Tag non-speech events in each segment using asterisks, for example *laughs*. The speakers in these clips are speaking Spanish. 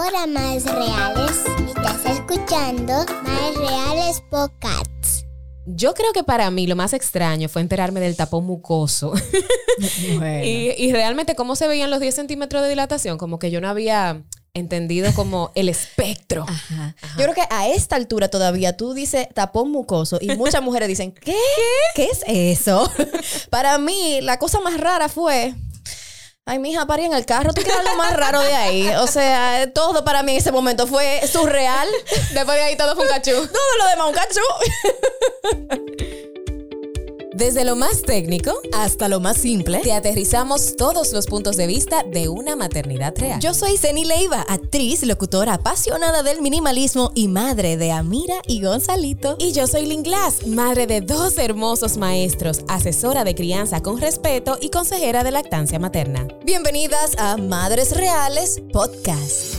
Hola, más reales. Estás escuchando Más Reales Podcasts. Yo creo que para mí lo más extraño fue enterarme del tapón mucoso. *laughs* y, y realmente cómo se veían los 10 centímetros de dilatación, como que yo no había entendido como el espectro. Ajá. Yo creo que a esta altura todavía tú dices tapón mucoso y muchas mujeres dicen, ¿qué? ¿Qué, es eso? *laughs* Para mí, la cosa más rara fue... Ay, mija, parí en el carro, tú quedas lo más raro de ahí. O sea, todo para mí en ese momento fue surreal. Después de ahí todo fue un cachú. *laughs* Todo lo demás un cachú. *laughs* Desde lo más técnico Hasta lo más simple. te aterrizamos todos los puntos de vista de una maternidad real. Yo soy Zeni Leiva, actriz, locutora, apasionada del minimalismo y madre de Amira y Gonzalito. Y yo soy Lynn Glass, madre de dos hermosos maestros, asesora de crianza con respeto y consejera de lactancia materna. Bienvenidas a Madres Reales Podcast.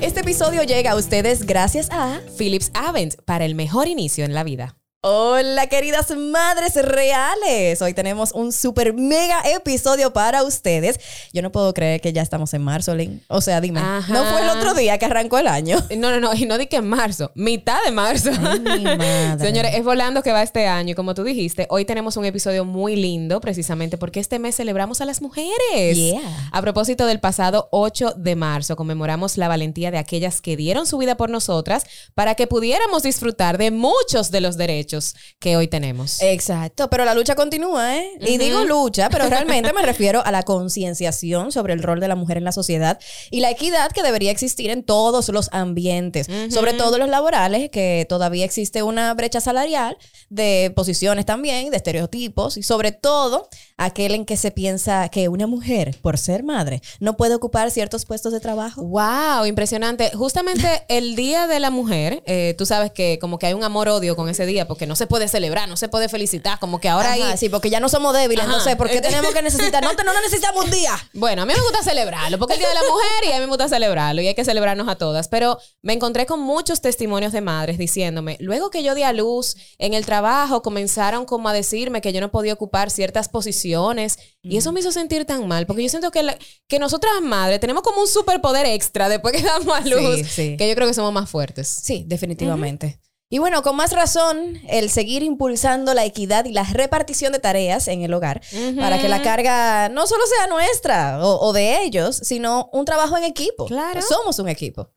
Este episodio llega a ustedes gracias a... Philips Avent para el mejor inicio en la vida. Hola queridas madres reales, hoy tenemos un super mega episodio para ustedes. Yo no puedo creer que ya estamos en marzo, Lynn. O sea, dime, Ajá. ¿no fue el otro día que arrancó el año? *laughs* No, no, no, y no di que en marzo, mitad de marzo. Ay, mi madre. Señores, es volando que va este año y como tú dijiste, hoy tenemos un episodio muy lindo precisamente porque este mes celebramos a las mujeres. Yeah. A propósito del pasado 8 de marzo, conmemoramos la valentía de aquellas que dieron su vida por nosotras para que pudiéramos disfrutar de muchos de los derechos que hoy tenemos. Exacto, pero la lucha continúa, ¿eh? Y digo lucha, pero realmente me refiero a la concienciación sobre el rol de la mujer en la sociedad y la equidad que debería existir en todos los ambientes, sobre todo los laborales, que todavía existe una brecha salarial de posiciones también, de estereotipos y sobre todo aquel en que se piensa que una mujer, por ser madre, no puede ocupar ciertos puestos de trabajo. Wow, impresionante. Justamente el Día de la Mujer, eh, tú sabes que como que hay un amor-odio con ese día porque no se puede celebrar, no se puede felicitar, como que ahora Ajá, sí, porque ya no somos débiles, no sé, ¿por qué tenemos que necesitar? No, te- no necesitamos un día. *laughs* Bueno, a mí me gusta celebrarlo, porque es el Día de la Mujer y a mí me gusta celebrarlo y hay que celebrarnos a todas. Pero me encontré con muchos testimonios de madres diciéndome, luego que yo di a luz en el trabajo, comenzaron como a decirme que yo no podía ocupar ciertas posiciones y eso me hizo sentir tan mal, porque yo siento que, la- que nosotras madres tenemos como un superpoder extra después que damos a luz, Sí, sí. que yo creo que somos más fuertes. Sí, definitivamente. Y bueno, con más razón, el seguir impulsando la equidad y la repartición de tareas en el hogar para que la carga no solo sea nuestra o, o de ellos, sino un trabajo en equipo. Claro. Somos un equipo.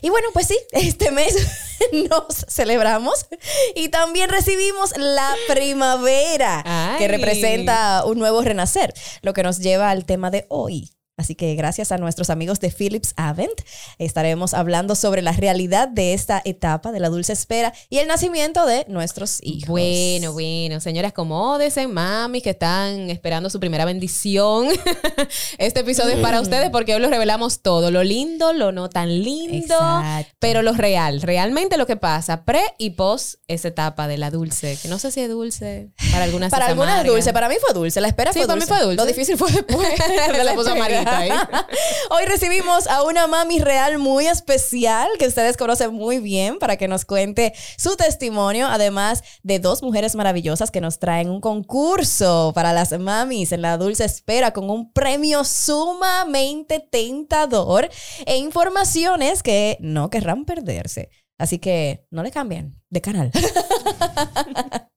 Y bueno, pues sí, *laughs* este mes *laughs* nos celebramos y también recibimos la primavera, Ay. que representa un nuevo renacer, lo que nos lleva al tema de hoy. Así que gracias a nuestros amigos de Philips Avent estaremos hablando sobre la realidad de esta etapa de la dulce espera y el nacimiento de nuestros hijos. Bueno, bueno, señoras, acomódense, mami, que están esperando su primera bendición. *laughs* este episodio es para ustedes porque hoy los revelamos todo, lo lindo, lo no tan lindo, Exacto. pero lo real, realmente lo que pasa pre y post esa etapa de la dulce, que no sé si es dulce, para algunas Para algunas es dulce, para mí fue dulce, la espera Sí, fue para mí dulce. fue dulce. Lo difícil fue después. *laughs* *laughs* de la espera. Ahí. *laughs* Hoy recibimos a una mami real muy especial que ustedes conocen muy bien para que nos cuente su testimonio, además de dos mujeres maravillosas que nos traen un concurso para las mamis en la dulce espera con un premio sumamente tentador e informaciones que no querrán perderse. Así que no le cambien de canal. *laughs*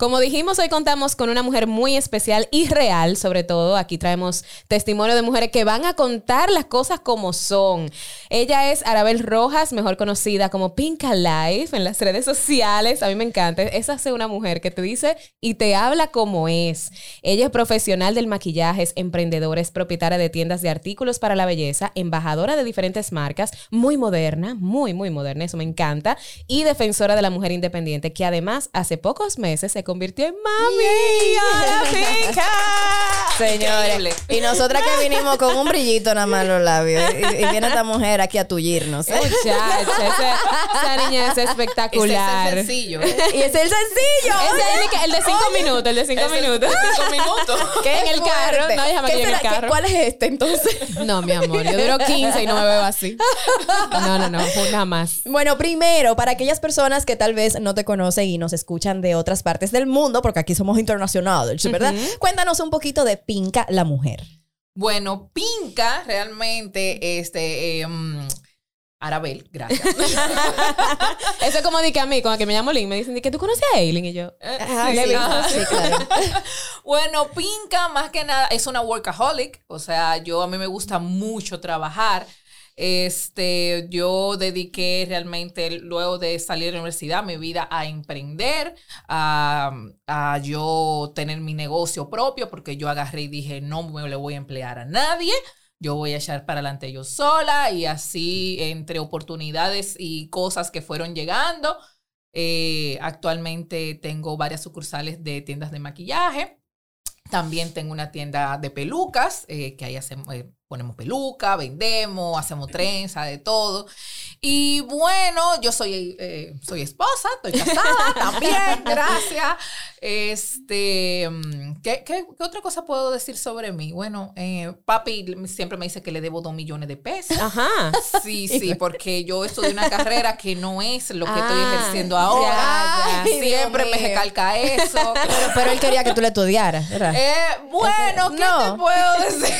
Como dijimos, hoy contamos con una mujer muy especial y real, sobre todo. Aquí traemos testimonio de mujeres que van a contar las cosas como son. Ella es Arabel Rojas, mejor conocida como Pinka Life en las redes sociales. A mí me encanta. Esa es una mujer que te dice y te habla como es. Ella es profesional del maquillaje, es emprendedora, es propietaria de tiendas de artículos para la belleza, embajadora de diferentes marcas, muy moderna, muy, muy moderna, eso me encanta, y defensora de la mujer independiente, que además hace pocos meses se convirtió en mami. *laughs* ¡Hola, Pinka! Señores, Increíble. y nosotras que vinimos con un brillito nada más en los labios y, y viene esta mujer aquí a tullirnos. ¿eh? Muchacha, ese- esa niña es espectacular. Ese es sencillo. Y es el sencillo. Ese es el, que- el de cinco minutos, el de cinco minutos. Cinco minutos. *laughs* ¡Qué en el carro. No, déjame ¿Qué que en el carro. ¿Cuál es este entonces? *laughs* No, mi amor, yo duro 15 y no me veo así. No, no, no, nada más. Bueno, primero, para aquellas personas que tal vez no te conocen y nos escuchan de otras partes del mundo, porque aquí somos internacionales, ¿verdad? Cuéntanos un poquito de Pinka la mujer. Bueno, Pinca realmente, este, em, Arabel, gracias. *laughs* Eso es como di que a mí, cuando que me llamo Lynn, me dicen di que tú conoces a Aileen y yo. Sí, sí, sí, claro. *laughs* Bueno, Pinca más que nada es una workaholic, o sea, yo a mí me gusta mucho trabajar. Este, yo dediqué realmente luego de salir de la universidad mi vida a emprender, a, yo tener mi negocio propio, porque yo agarré y dije, no me le voy a emplear a nadie. Yo voy a echar para adelante yo sola y así entre oportunidades y cosas que fueron llegando. eh, actualmente tengo varias sucursales de tiendas de maquillaje. También tengo una tienda de pelucas, eh, que ahí hacemos, eh, ponemos peluca, vendemos, hacemos trenza, de todo. Y bueno, yo soy, eh, soy esposa, estoy casada *laughs* también, gracias. Este, mm, ¿qué, qué, qué otra cosa puedo decir sobre mí? Bueno, eh, papi siempre me dice que le debo dos millones de pesos. Ajá. *laughs* Sí, sí, *laughs* porque yo estudié una carrera que no es lo que estoy Ah, ejerciendo ahora. ya, ya. Siempre Dios me mío. recalca eso. Pero, pero él quería que tú le estudiaras, ¿verdad? Eh, bueno, ¿qué No. te puedo decir?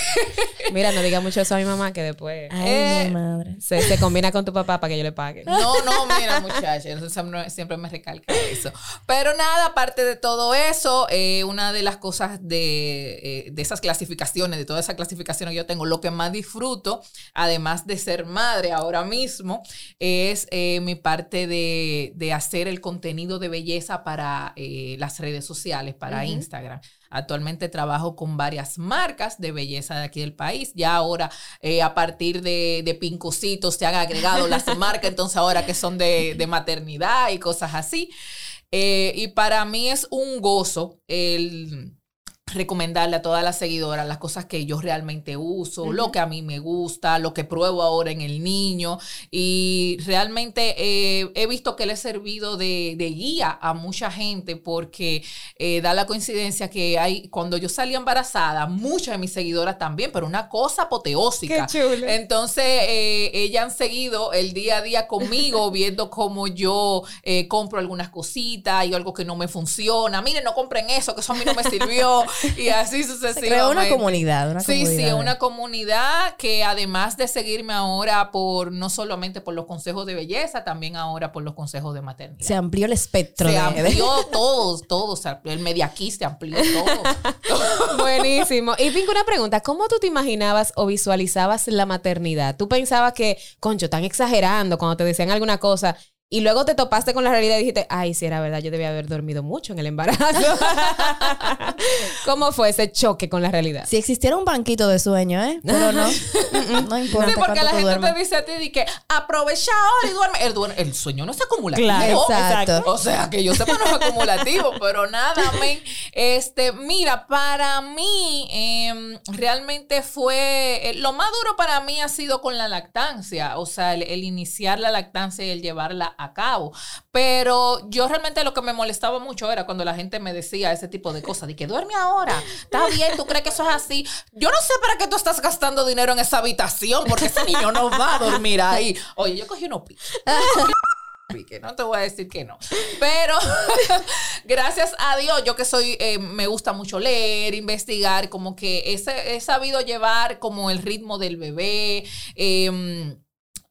Mira, no diga mucho eso a mi mamá que después Ay, eh, mi madre. se, se combina con tu papá para que yo le pague. No, no, mira, muchacha, eso siempre, me recalca eso. Pero nada, aparte de todo eso, eh, una de las cosas de, eh, de esas clasificaciones, de todas esas clasificaciones que yo tengo, lo que más disfruto, además de ser madre ahora mismo, es eh, mi parte de, de hacer el contenido de belleza para eh, las redes sociales, para Instagram. Actualmente trabajo con varias marcas de belleza de aquí del país. Ya ahora, eh, a partir de, de pincositos, se han agregado las marcas, *laughs* entonces ahora que son de, de maternidad y cosas así. Eh, y para mí es un gozo el recomendarle a todas las seguidoras las cosas que yo realmente uso, lo que a mí me gusta, lo que pruebo ahora en el niño y realmente eh, he visto que le he servido de, de guía a mucha gente porque eh, da la coincidencia que hay cuando yo salí embarazada, muchas de mis seguidoras también, pero una cosa apoteósica. Qué chulo. Entonces, eh, ellas han seguido el día a día conmigo, *laughs* viendo cómo yo eh, compro algunas cositas y algo que no me funciona. Miren, no compren eso, que eso a mí no me sirvió. *laughs* y así Se sucesivamente. creó una comunidad, una Sí, sí, comunidad. una comunidad que además de seguirme ahora por, no solamente por los consejos de belleza, también ahora por los consejos de maternidad. Se amplió el espectro Se de- de- amplió *laughs* todos, todos. El Mediaquí se amplió todo. *laughs* Buenísimo. Y Pink, una pregunta. ¿Cómo tú te imaginabas o visualizabas la maternidad? ¿Tú pensabas que, concho, están exagerando cuando te decían alguna cosa y luego te topaste con la realidad y dijiste, ay, sí, era verdad, yo debía haber dormido mucho en el embarazo? *laughs* ¿Cómo fue ese choque con la realidad? Si existiera un banquito de sueño, ¿eh? Pero no. *laughs* No importa Sí, porque la gente te dice a ti de que aprovecha ahora y duerme. El, duer- el sueño no es acumulativo. Claro, exacto. O sea, que yo sepa no es acumulativo, *laughs* pero nada, men. Este, mira, para mí em, realmente fue, eh, lo más duro para mí ha sido con la lactancia, o sea, el, el iniciar la lactancia y el llevarla a cabo. Pero yo realmente lo que me molestaba mucho era cuando la gente me decía ese tipo de cosas, de que duerme ahora, está bien, tú crees que eso es así. Yo no sé para qué tú estás gastando dinero en esa habitación, porque ese niño no va a dormir ahí. Oye, yo cogí unos piques que no te voy a decir que no. Pero *laughs* gracias a Dios, yo que soy, eh, me gusta mucho leer, investigar, como que ese- he sabido llevar como el ritmo del bebé. em,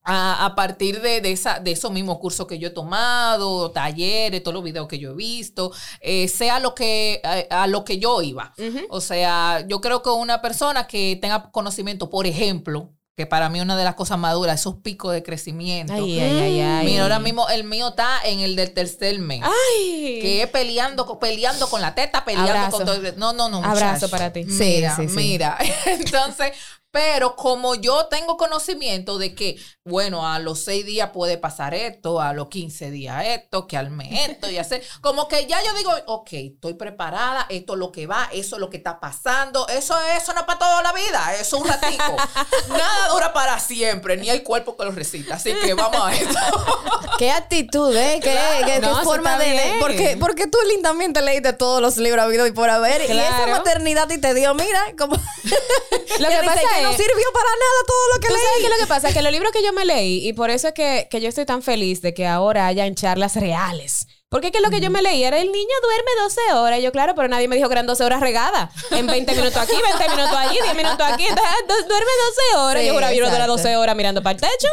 a, a partir de, de esa, de esos mismos cursos que yo he tomado, talleres, todos los videos que yo he visto, eh, sea lo que, a, a lo que yo iba. O sea, yo creo que una persona que tenga conocimiento, por ejemplo, que para mí una de las cosas maduras, esos picos de crecimiento. Ay, ay, ay, ay. Mira, ahora mismo el mío está en el del tercer mes. Ay. Que es peleando, peleando con la teta, peleando Abrazo. con todo. No, no, no. Abrazo para ti. Mira, Sí, sí, sí. mira. *laughs* Entonces, pero como yo tengo conocimiento de que, bueno, a los seis días puede pasar esto, a los 15 días esto, que al mes esto y hacer, *laughs* como que ya yo digo, ok, estoy preparada, esto es lo que va, eso es lo que está pasando, eso, eso no es para toda la vida, eso es un ratico. *laughs* Nada dura para siempre, ni el cuerpo que lo recita. Así que vamos a esto. *laughs* Qué actitud, ¿eh? Qué, Claro. qué- No, forma de... bien. porque, porque tú, Lynn, también te leíste todos los libros habidos y por haber. Y esa Claro. maternidad y te dio, mira, como... Lo que pasa que no sirvió para nada todo lo que ¿Tú sabes leí. qué es lo que pasa? Que los libros que yo me leí, y por eso es que, que yo estoy tan feliz de que ahora hayan charlas reales Porque es que lo que yo me leí era el niño duerme 12 horas. Y yo, claro, pero nadie me dijo que eran 12 horas regadas. En 20 minutos aquí, 20 minutos allí, 10 minutos aquí. Entonces, du- duerme 12 horas. Sí, yo juraba, yo no exacto. 12 horas mirando para el techo.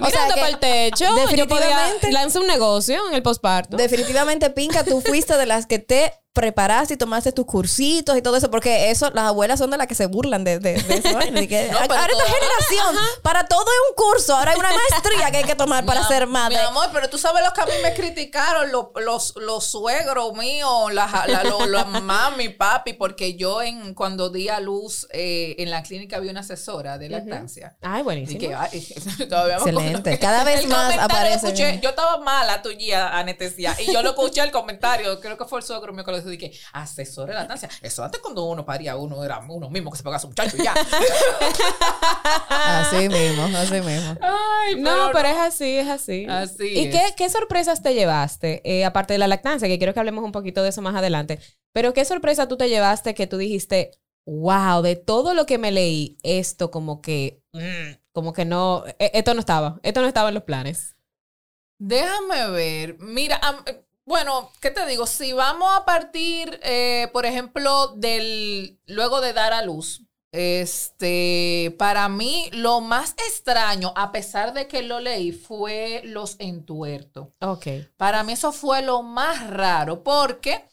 Mirando para el techo. Yo podía lanzar un negocio en el posparto. Definitivamente, Pinca, tú fuiste de las que te preparaste y tomaste tus cursitos y todo eso, porque eso, las abuelas son de las que se burlan de, de, de eso. *laughs* de que, No, ahora esta generación, para todo es un curso, ahora hay una maestría que hay que tomar para ser madre. Mi amor, pero tú sabes lo que a mí me criticaron los, los, los suegros míos, la, la, lo- la mami, papi, porque yo en cuando di a luz eh, en la clínica había una asesora de lactancia. Ay, Y buenísimo. que, ay, *laughs* Excelente. Cada vez *laughs* el más aparece. escuché. yo estaba mala tu guía anestesia y yo lo escuché el comentario, creo que fue el suegro mío que lo dijo, dije, asesor de lactancia. Eso antes cuando uno paría, uno era uno mismo que se pagaba a su muchacho y ya. Así mismo, así mismo. Ay, No, pero es así, es así. Así ¿Y es. qué, qué sorpresas te llevaste? Eh, aparte de la lactancia, que quiero que hablemos un poquito de eso más adelante. Pero ¿qué sorpresa tú te llevaste que tú dijiste, wow, de todo lo que me leí, esto como que, mm, como que no, e- esto no estaba, esto no estaba en los planes? Déjame ver. Mira, eh, bueno, ¿qué te digo? Si vamos a partir, eh, por ejemplo, del luego de dar a luz, este, para mí lo más extraño, a pesar de que lo leí, fue los entuertos. Ok. Para mí eso fue lo más raro, porque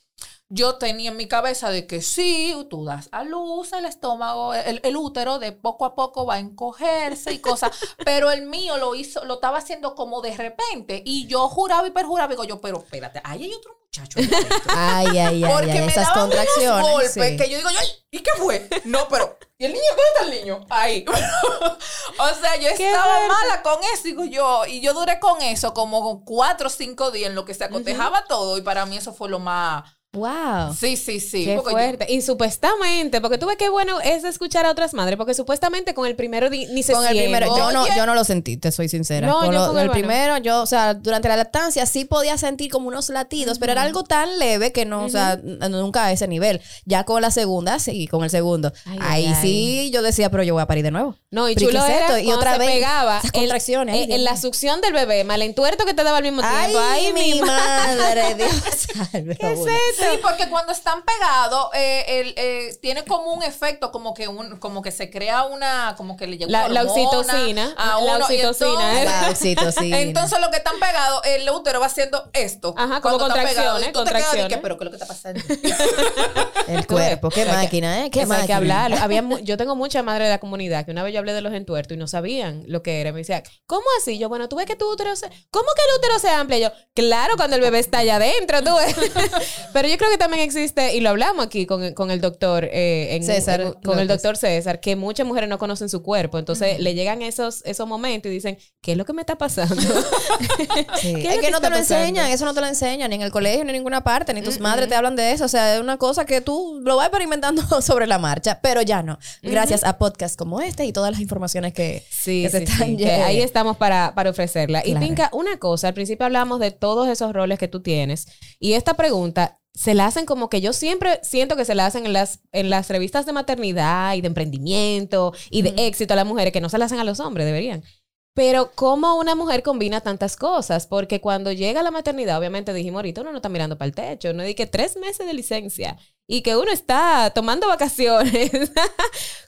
yo tenía en mi cabeza de que sí, tú das a luz, el estómago, el, el útero de poco a poco va a encogerse y cosas, *laughs* pero el mío lo hizo, lo estaba haciendo como de repente y yo juraba y perjuraba, digo yo, pero espérate, ahí hay otro muchacho. Ay, ay, ay, Porque ay, me esas daban unos contracciones. golpes sí. que yo digo, ay, ¿y qué fue? No, pero, ¿y el niño? ¿Dónde está el niño? Ahí. *laughs* o sea, yo estaba mala con eso, digo yo, y yo duré con eso como cuatro o cinco días en lo que se acotejaba todo, y para mí eso fue lo más... Wow. Sí, sí, sí. Qué yo- fuerte. Y supuestamente, porque tú ves qué bueno es escuchar a otras madres, porque supuestamente con el primero ni se Con el primero, yo no, yo no lo sentí, te soy sincera. No, con yo lo- con el el bueno. primero, yo, o sea, durante la lactancia sí podía sentir como unos latidos, pero era algo tan leve que no, o sea, nunca a ese nivel. Ya con la segunda, sí, con el segundo. Ay, Ahí ay, sí, yo decía, pero yo voy a parir de nuevo. No, y chulo ¿qué es era? Y otra se vez, pegaba esas el- contracciones, ay, en, la succión del bebé, malentuerto que te daba al mismo tiempo. Ay, mi madre. madre, Dios *laughs* salve. ¿Qué es esto? Sí, porque cuando están pegados, eh, el, eh, tiene como un efecto, como que un, como que se crea una, como que le llega La- la oxitocina, a la uno, oxitocina, entonces-. La oxitocina. *laughs* Entonces lo que están pegados, el útero va haciendo esto. Ajá, como cuando está pegado. contracciones, quedas contracciones. pero ¿qué es lo que está pasando? *laughs* El cuerpo, qué máquina, ¿eh? Qué máquina. hay que. Había mu- *laughs* yo tengo mucha madre de la comunidad que una vez yo hablé de los entuertos y no sabían lo que era. Me decía, ¿cómo así? Yo, bueno, tú ves que tu útero se... ¿Cómo que el útero se amplia? Yo, claro, cuando el bebé está allá adentro, tú ves. Pero yo creo que también existe, y lo hablamos aquí con, con el doctor, eh, en- César en- con el doctor César, que muchas mujeres no conocen su cuerpo. Entonces le llegan esos, esos momentos y dicen, ¿qué es lo que me está pasando? Sí. *laughs* ¿Qué Es lo que no te lo pasando? enseñan, eso no te lo enseñan ni en el colegio ni en ninguna parte, ni tus madres te hablan de eso. O sea, es una cosa que tú lo vas experimentando *laughs* sobre la marcha, pero ya no. Gracias a podcasts como este y todas las informaciones que, Sí, que se sí, están que ahí estamos para, para ofrecerla. Y. Pinca, una cosa, al principio hablamos de todos esos roles que tú tienes y esta pregunta se la hacen como que yo siempre siento que se la hacen en las, en las revistas de maternidad y de emprendimiento y de éxito a las mujeres, que no se la hacen a los hombres, deberían. Pero ¿cómo una mujer combina tantas cosas? Porque cuando llega la maternidad, obviamente dijimos ahorita, uno no está mirando para el techo, uno dice que tres meses de licencia y que uno está tomando vacaciones. *laughs*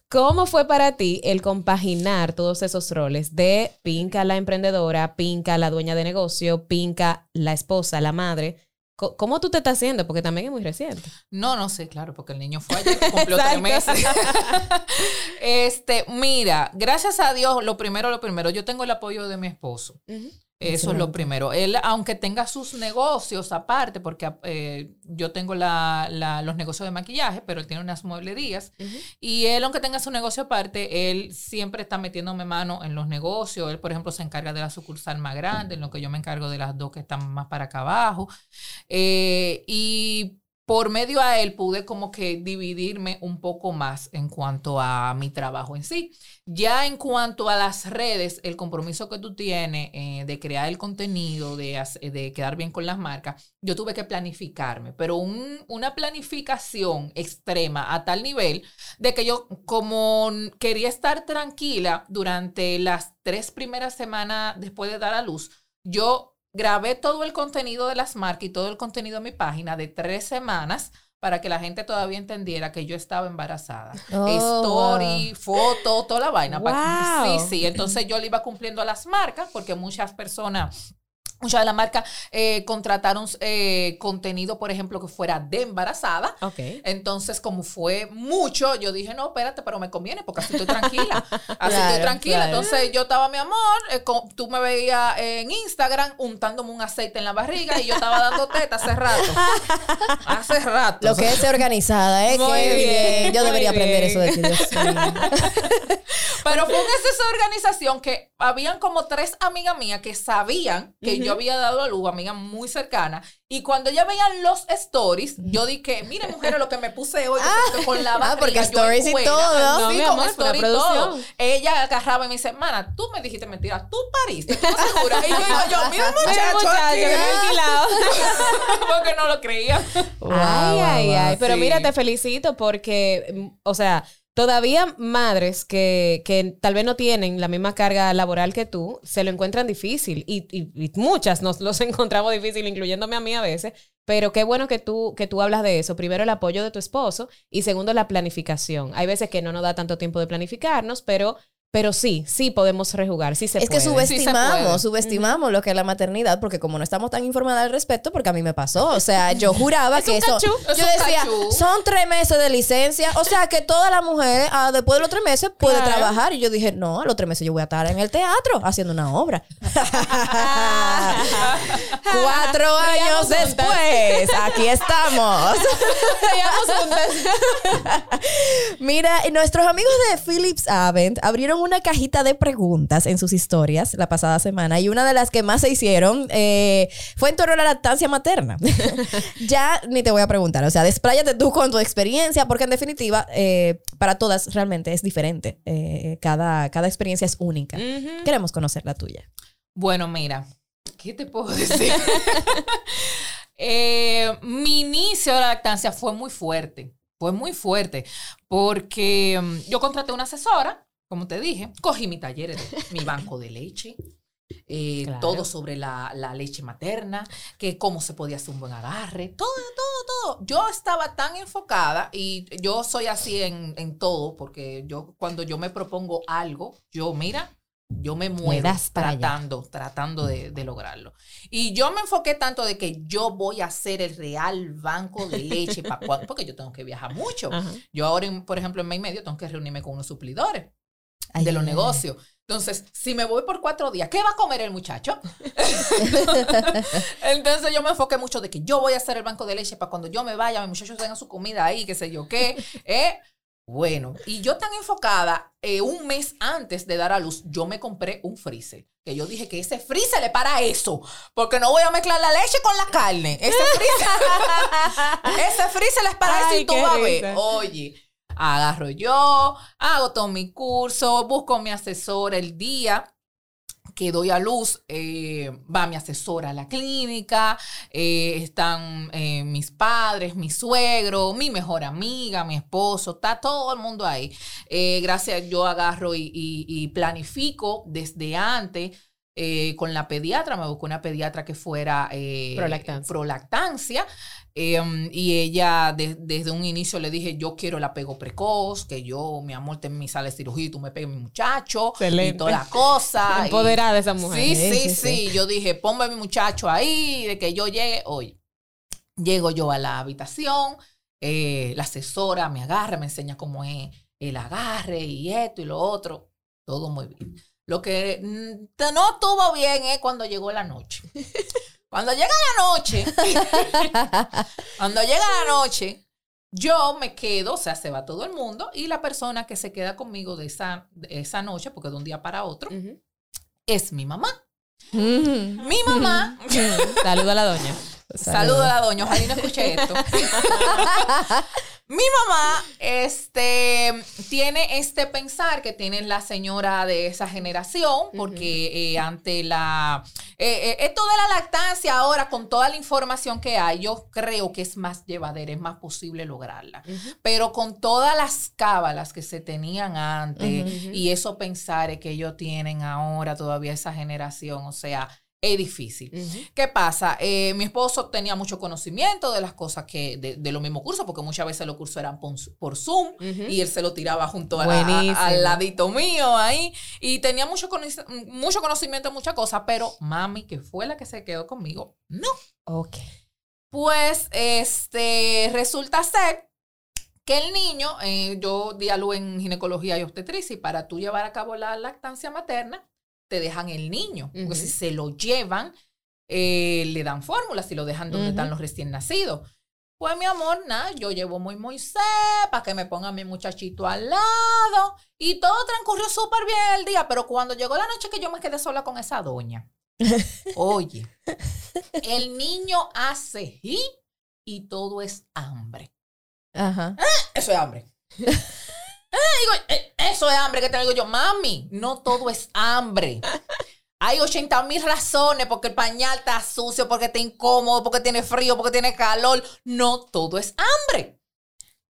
¿Cómo fue para ti el compaginar todos esos roles de Pinca la emprendedora, Pinca la dueña de negocio, Pinca la esposa, la madre? ¿Cómo tú te estás haciendo? Porque también es muy reciente. No, no sé, claro, porque el niño fue ayer que *laughs* cumplió tres meses. *laughs* este, mira, gracias a Dios, lo primero, lo primero, yo tengo el apoyo de mi esposo. Eso es lo primero. Él, aunque tenga sus negocios aparte, porque eh, yo tengo la- la- los negocios de maquillaje, pero él tiene unas mueblerías, y él, aunque tenga su negocio aparte, él siempre está metiéndome mano en los negocios. Él, por ejemplo, se encarga de la sucursal más grande, en lo que yo me encargo de las dos que están más para acá abajo. Eh, y por medio a él pude como que dividirme un poco más en cuanto a mi trabajo en sí. Ya en cuanto a las redes, el compromiso que tú tienes eh, de crear el contenido, de, de quedar bien con las marcas, yo tuve que planificarme, pero un- una planificación extrema a tal nivel de que yo como quería estar tranquila durante las tres primeras semanas después de dar a luz, yo grabé todo el contenido de las marcas y todo el contenido de mi página de tres semanas para que la gente todavía entendiera que yo estaba embarazada. Oh, Story, foto, toda la vaina. Wow. Sí, sí. Entonces yo le iba cumpliendo a las marcas porque muchas personas... Muchas de las marcas eh, contrataron eh, contenido, por ejemplo, que fuera de embarazada. Ok. Entonces, como fue mucho, yo dije, no, espérate, pero me conviene porque así estoy tranquila. *laughs* Así Claro, estoy tranquila. claro. Entonces, yo estaba, mi amor, eh, con- tú me veías en Instagram untándome un aceite en la barriga y yo estaba dando teta hace rato. *laughs* hace rato. Lo que es organizada, ¿eh? Muy Qué bien, Yo muy debería aprender eso de ti. *laughs* Pero fue una esa organización que habían como tres amigas mías que sabían que yo había dado a luz, amigas muy cercanas. Y cuando ya veían los stories, yo dije, miren, mujeres, lo que me puse hoy estoy con la barriga. *laughs* Ah, porque yo stories y buena". todo. No, Sí, mi amor, story todo. Ella agarraba y me dice, mana, tú me dijiste mentira, tú pariste, ¿tú segura? Y yo iba yo, mira *laughs* muchacho, muchacho, aquí". que me he alquilado. *laughs* porque no lo creía. Wow, ay, wow, ay, wow. ay. Pero sí. mira, te felicito porque, mm, o sea, todavía madres que, que tal vez no tienen la misma carga laboral que tú, se lo encuentran difícil. Y, y- muchas nos los *laughs* encontramos difícil, incluyéndome a mí a veces. Pero qué bueno que tú, que tú hablas de eso. Primero, el apoyo de tu esposo y segundo, la planificación. Hay veces que no nos da tanto tiempo de planificarnos, pero, pero sí, sí podemos rejugar, sí se Es que. Sí subestimamos, subestimamos lo que es la maternidad, porque como no estamos tan informadas al respecto, porque a mí me pasó. O sea, yo *laughs* juraba Es que eso. cachú. Yo decía, cachú. son tres meses de licencia. O sea, que todas las mujeres, ah, después de los tres meses, puede Claro. trabajar. Y yo dije, no, a los tres meses yo voy a estar en el teatro haciendo una obra. *laughs* Cuatro años después, aquí estamos. *laughs* Mira, y nuestros amigos de Philips Avent abrieron una cajita de preguntas en sus historias la pasada semana y una de las que más se hicieron eh, fue en torno a la lactancia materna. *laughs* ya ni te voy a preguntar, o sea, despláyate tú con tu experiencia porque en definitiva eh, para todas realmente es diferente. Eh, cada, cada experiencia es única. Queremos conocer la tuya. Bueno, mira, ¿qué te puedo decir? *laughs* Mi inicio de la lactancia fue muy fuerte, fue muy fuerte, porque mm, yo contraté una asesora, como te dije, cogí mi taller, mi banco de leche, eh, Claro. todo sobre la, la leche materna, que cómo se podía hacer un buen agarre, todo, todo, todo. Yo estaba tan enfocada y yo soy así en, en todo, porque yo cuando yo me propongo algo, yo mira, yo me muero das para allá. tratando, tratando de, de lograrlo. Y yo me enfoqué tanto de que yo voy a ser el real banco de leche para *laughs* porque yo tengo que viajar mucho. Ajá. Yo ahora, por ejemplo, en mes y medio tengo que reunirme con unos suplidores Ay, de los negocios. Entonces, si me voy por cuatro días, ¿qué va a comer el muchacho? *laughs* Entonces yo me enfoqué mucho de que yo voy a hacer el banco de leche para cuando yo me vaya, mis muchachos tengan su comida ahí, qué sé yo qué. Eh, bueno, y yo tan enfocada, eh, un mes antes de dar a luz, yo me compré un freezer. Que yo dije que ese freezer es para eso, porque no voy a mezclar la leche con la carne. Ese freezer, *laughs* ese freezer es para eso y tú vas a ver. Oye, agarro yo, hago todo mi curso, busco mi asesor el día que doy a luz, eh, va mi asesora a la clínica, eh, están eh, mis padres, mi suegro, mi mejor amiga, mi esposo, está todo el mundo ahí. Gracias, yo agarro y, y- y planifico desde antes. con la pediatra, me busqué una pediatra que fuera Prolactancia. prolactancia, eh, y ella de- desde un inicio le dije, yo quiero el apego precoz, que yo, mi amor, te sala de cirugía y tú me pegues mi muchacho, Excelente. y toda la cosa. *laughs* y- Empoderada esa mujer. Sí, Sí, sí, sí, sí, Yo dije, ponme a mi muchacho ahí, de que yo llegue hoy. Llego yo a la habitación, eh, la asesora me agarra, me enseña cómo es el agarre y esto y lo otro. Todo muy bien. Lo que mm, no estuvo bien es cuando llegó la noche. *laughs* Cuando llega la noche, *laughs* cuando llega la noche, yo me quedo, o sea, se va todo el mundo y la persona que se queda conmigo de esa, de esa noche, porque de un día para otro, es mi mamá. Mm. Mi mamá, Saluda a la doña. saludo a la doña, ojalá y no escuche esto. *laughs* Mi mamá este, tiene este pensar que tiene la señora de esa generación, porque eh, ante la... eh, eh, esto de la lactancia ahora, con toda la información que hay, yo creo que es más llevadera, es más posible lograrla. Pero con todas las cábalas que se tenían antes y esos pensares que ellos tienen ahora, todavía esa generación, o sea, es difícil. ¿Qué pasa? Eh, mi esposo tenía mucho conocimiento de las cosas que, de, de los mismos cursos, porque muchas veces los cursos eran por, por Zoom y él se lo tiraba junto a- a- Buenísimo. al ladito mío ahí. Y tenía mucho, mucho conocimiento de muchas cosas, pero mami, que fue la que se quedó conmigo, no. Ok. Pues este resulta ser que el niño, eh, yo di a luz en ginecología y obstetricia, y para tú llevar a cabo la lactancia materna, te dejan el niño. Porque Ujú. si se lo llevan, eh, le dan fórmulas, si lo dejan donde están los recién nacidos. Pues mi amor, nada, yo llevo muy Moisés para que me ponga mi muchachito al lado. Y todo transcurrió súper bien el día, pero cuando llegó la noche que yo me quedé sola con esa doña. *laughs* Oye, el niño hace y y todo es hambre. Ajá. Eso es hambre. *laughs* Eh, digo, eh, eso es hambre que te digo yo, mami. No todo es hambre. Hay 80 mil razones porque el pañal está sucio, porque está incómodo, porque tiene frío, porque tiene calor. No todo es hambre.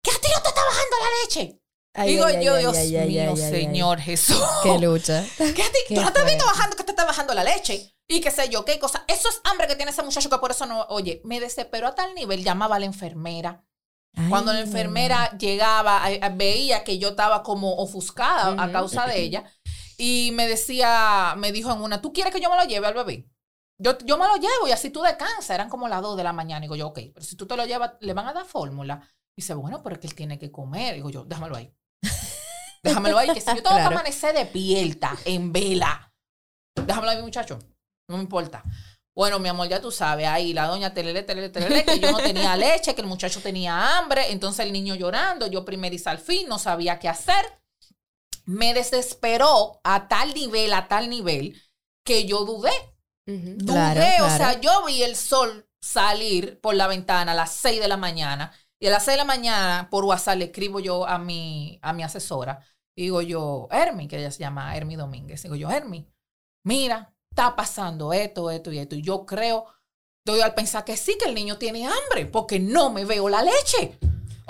¿Qué a ti no te está bajando la leche? Ay, digo ay, yo, ay, Dios mío, Señor Jesús. Qué lucha. *laughs* ¿Qué a ti? Qué ¿Tú no te has visto bajando que te está bajando la leche? Y qué sé yo, qué cosa. Eso es hambre que tiene ese muchacho que por eso no. Oye, me desesperó a tal nivel, llamaba a la enfermera. Cuando la enfermera llegaba, a- a- veía que yo estaba como ofuscada a causa de ella. Y me decía, me dijo en una, ¿tú quieres que yo me lo lleve al bebé? Yo, yo me lo llevo y así tú descansas. Eran como las 2 de la mañana. Y digo yo, ok, pero si tú te lo llevas, le van a dar fórmula. Y dice, bueno, pero es que él tiene que comer. Digo yo, déjamelo ahí. *laughs* Déjamelo ahí, que si yo tengo Claro. que amanecer despierta, en vela, déjamelo ahí, muchacho. No me importa. Bueno, mi amor, ya tú sabes, ahí la doña telele, telele, telele, que yo no tenía *laughs* leche, que el muchacho tenía hambre, entonces el niño llorando, yo primeriza al fin, no sabía qué hacer. Me desesperó a tal nivel, a tal nivel, que yo dudé. Dudé, Claro, o claro. sea, yo vi el sol salir por la ventana a las 6 de la mañana y a las 6 de la mañana por WhatsApp le escribo yo a mi, a mi asesora. Digo yo, Hermi, que ella se llama Hermi Domínguez. Digo yo, Hermi, mira, está pasando esto, esto y esto. Y yo creo, doy al pensar que sí, que el niño tiene hambre porque no me veo la leche.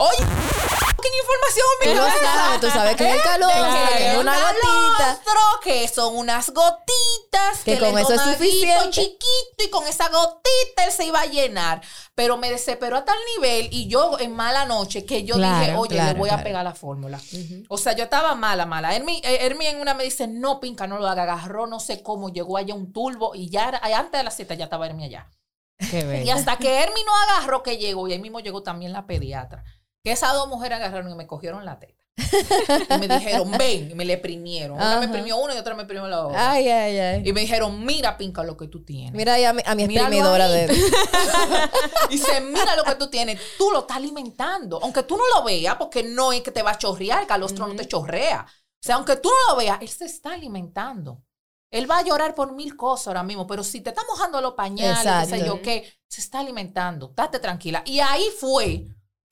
Oye, ¿qué información da esa? sabes, tú sabes que es el calor, Que que es una gotita. que son unas gotitas, Que que, con eso es suficiente. chiquito y con esa gotita él se iba a llenar. Pero me desesperó a tal nivel y yo en mala noche que yo dije, oye, claro, le voy a pegar la fórmula. O sea, yo estaba mala, mala. Hermi, eh, Hermi en una me dice, no, Pinca, no lo haga. Agarró, no sé cómo, llegó allá un turbo y ya, era- antes de las 7 ya estaba Hermi allá. Qué Y hasta que Hermi no agarró que llegó, y ahí mismo llegó también la pediatra. Que esas dos mujeres agarraron y me cogieron la teta. Y me dijeron, ven, y me le primieron. Una me primió uno y otra me primió la otra. Ay, ay, ay. Y me dijeron, mira, Pinca, lo que tú tienes. Mira ahí a mi, a mi exprimidora de. Y *laughs* dice, mira lo que tú tienes, tú lo estás alimentando. Aunque tú no lo veas, porque no es que te va a chorrear, el calostro no te chorrea. O sea, aunque tú no lo veas, él se está alimentando. Él va a llorar por mil cosas ahora mismo, pero si te está mojando los pañales, qué sé yo qué, se está alimentando. Date tranquila. Y ahí fue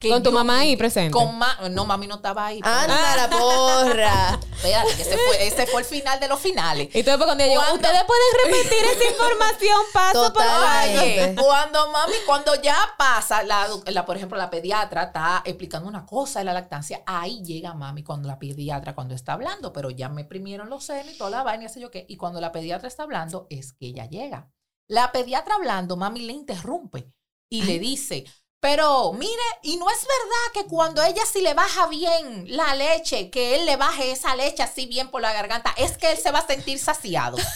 Con tu yo- mamá ahí presente. Con ma- no, mami no estaba ahí. Anda la porra. *laughs* Espérate, que ese fue, ese fue el final de los finales. Y después cuando ¿Cuándo? ustedes pueden repetir esa *laughs* información paso por Totalmente. paso. Oye, cuando mami, cuando ya pasa, la, la- por ejemplo, la pediatra está explicando una cosa de la lactancia, ahí llega mami cuando la pediatra, cuando está hablando, pero ya me primieron los senos y toda la vaina, y sé yo qué, y cuando la pediatra está hablando, es que ella llega. La pediatra hablando, mami le interrumpe y le dice, pero mire, y no es verdad que cuando ella sí le baja bien la leche, que él le baje esa leche así bien por la garganta, es que él se va a sentir saciado. *laughs*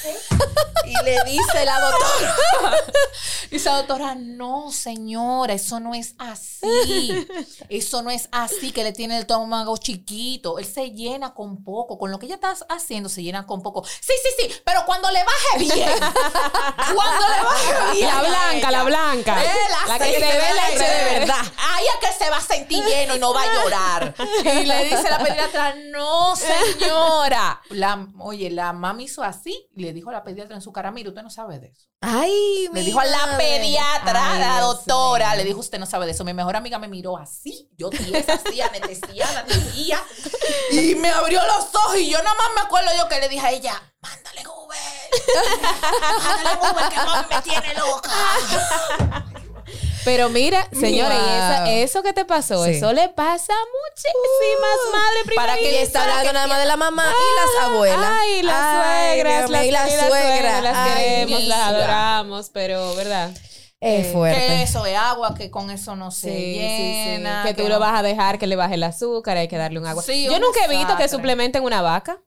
Y le dice la doctora, *laughs* dice la doctora, no señora, eso no es así. Eso no es así, que le tiene el estómago chiquito. Él se llena con poco. Con lo que ella está haciendo, se llena con poco. Sí, sí, sí, pero cuando le baje bien. *laughs* cuando le baje bien. La blanca, la blanca. eh, La que se ve leche de verdad. Ahí es que se va a sentir lleno y no va a llorar. *laughs* Y le dice la pediatra, no, señora. La, oye, la mami hizo así y le dijo a la pediatra en su cara, mire, usted no sabe de eso. Ay, Le dijo a la pediatra, Ay, a la doctora, le dijo, usted no sabe de eso. Mi mejor amiga me miró así, yo tiesa así, anestesiada, tibia, *laughs* y me abrió los ojos y yo nada más me acuerdo yo que le dije a ella, mándale Google, *laughs* mándale Google que mami me tiene loca. Pero mira, *laughs* señora, y esa- Wow. eso que te pasó, Sí. eso le pasa a muchísimas madres Para que Y primerizas. está hablando nada más de la mamá y las abuelas. Ay, la Ay, suegras, las y la queridas suegra. suegras, las Ay, queremos, las adoramos, pero, ¿verdad? Es fuerte. Que eso es agua, que con eso no se Sí, sí, sí. llena. Que tú lo vas a dejar que le baje el azúcar, hay que darle un agua. Sí, Yo un nunca he visto que suplementen una vaca.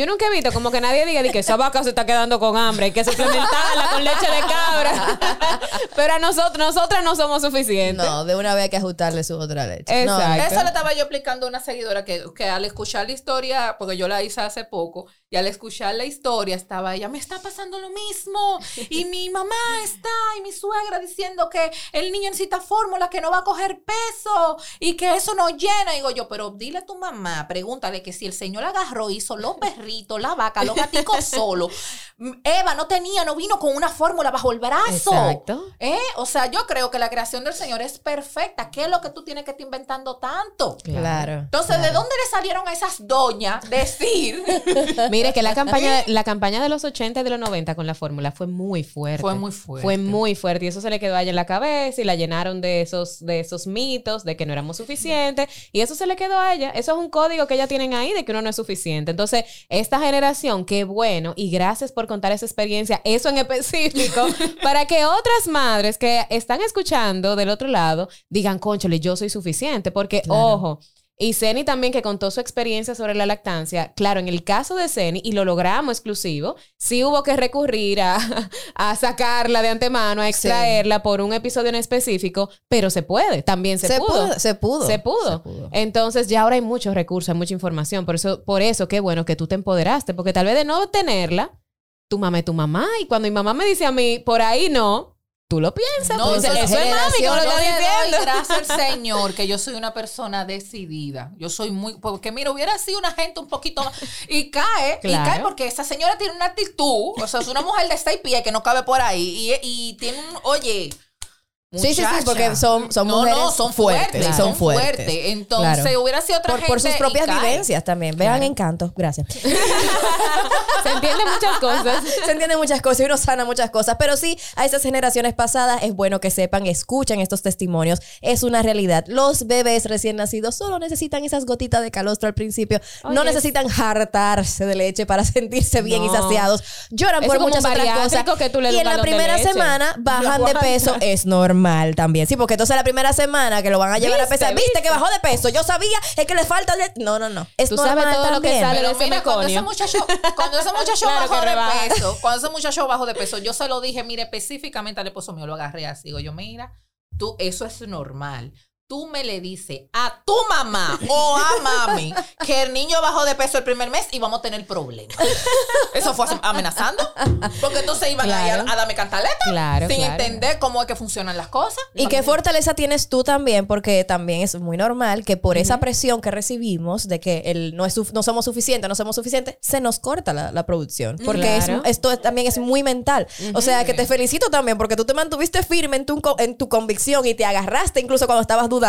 Yo nunca he visto como que nadie diga de que esa vaca se está quedando con hambre, hay que suplementarla con leche de cabra. *laughs* Pero a nosotros, nosotras no somos suficientes. No, de una vez hay que ajustarle su otra leche. No, Exacto. Eso le estaba yo explicando a una seguidora que, que al escuchar la historia, porque yo la hice hace poco, y al escuchar la historia estaba ella, me está pasando lo mismo, y mi mamá está, y mi suegra diciendo que el niño necesita fórmula, que no va a coger peso, y que eso no llena. digo yo, pero dile a tu mamá, pregúntale que si el señor agarró, hizo los perritos, la vaca, los gaticos *laughs* solo, Eva no tenía, no vino con una fórmula bajo el brazo. Exacto. ¿Eh? O sea, yo creo que la creación del Señor es perfecta. ¿Qué es lo que tú tienes que estar inventando tanto? Claro. Entonces, ¿de dónde le salieron a esas doñas decir? *laughs* Mire que la *laughs* campaña, la campaña de los 80 y de los 90 con la fórmula fue muy fuerte. Fue muy fuerte. Fue muy fuerte. Y eso se le quedó a ella en la cabeza y la llenaron de esos, de esos mitos de que no éramos suficientes. Y eso se le quedó a ella. Eso es un código que ella tienen ahí de que uno no es suficiente. Entonces, esta generación, qué bueno, y gracias por contar esa experiencia, eso en específico, *laughs* para que otras madres que están escuchando del otro lado digan, conchole, yo soy suficiente. Porque, ojo, y Ceni también que contó su experiencia sobre la lactancia. Claro, en el caso de Ceni, y lo logramos exclusivo, sí hubo que recurrir a, *laughs* a sacarla de antemano, a extraerla por un episodio en específico, pero se puede, también se, Se pudo. pudo, se pudo. Se pudo. Se pudo. Entonces ya ahora hay muchos recursos, hay mucha información. Por eso, por eso, qué bueno que tú te empoderaste, porque tal vez de no tenerla, tu mamá es tu mamá. Y cuando mi mamá me dice a mí, por ahí no, tú lo piensas. No, pues, eso- eso es mami que lo está diciendo. gracias al *laughs* Señor que yo soy una persona decidida. Yo soy muy, porque mira, hubiera sido una gente un poquito más, y cae, y cae porque esa señora tiene una actitud, o sea, es una mujer de seis pies que no cabe por ahí, y, y tiene un, oye, Sí, sí, sí, porque son- son no, mujeres no, son fuertes, fuertes, son son fuertes. Entonces, Claro. hubiera sido otra Por, gente por sus propias vivencias también. Vean encanto. Gracias. *laughs* Se entienden muchas cosas. Se entienden muchas cosas y uno sana muchas cosas. Pero sí, a esas generaciones pasadas es bueno que sepan, escuchen estos testimonios. Es una realidad. Los bebés recién nacidos solo necesitan esas gotitas de calostro al principio. no necesitan hartarse de leche para *laughs* sentirse bien y saciados. Lloran Eso por muchas otras cosas. bariátrico que tú le y en la primera semana bajan de peso. Es normal también. Sí, porque entonces la primera semana que lo van a llevar a pesar, viste ¿Viste? que bajó de peso. Yo sabía, es que le falta. le-". No, no, no. Es Tú sabes normal todo lo que sale de Pero ese mira, cuando ese muchacho, cuando ese muchacho Claro bajó de peso, cuando ese muchacho bajó de peso, yo se lo dije, mire, específicamente al esposo mío, lo agarré así. Digo yo, mira, tú, eso es normal. Tú me le dices a tu mamá o a mami que el niño bajó de peso el primer mes y vamos a tener problemas. *laughs* Eso fue amenazando. Porque entonces iban ahí Claro. a, a darme cantaleta Claro, sin claro. entender cómo es que funcionan las cosas. Y qué fortaleza tienes tú también, porque también es muy normal que por esa presión que recibimos de que el no, es no somos suficientes, no somos suficientes, se nos corta la, la producción. Porque es- esto es- también es muy mental. O sea, que te felicito también porque tú te mantuviste firme en tu, en tu convicción y te agarraste incluso cuando estabas dudando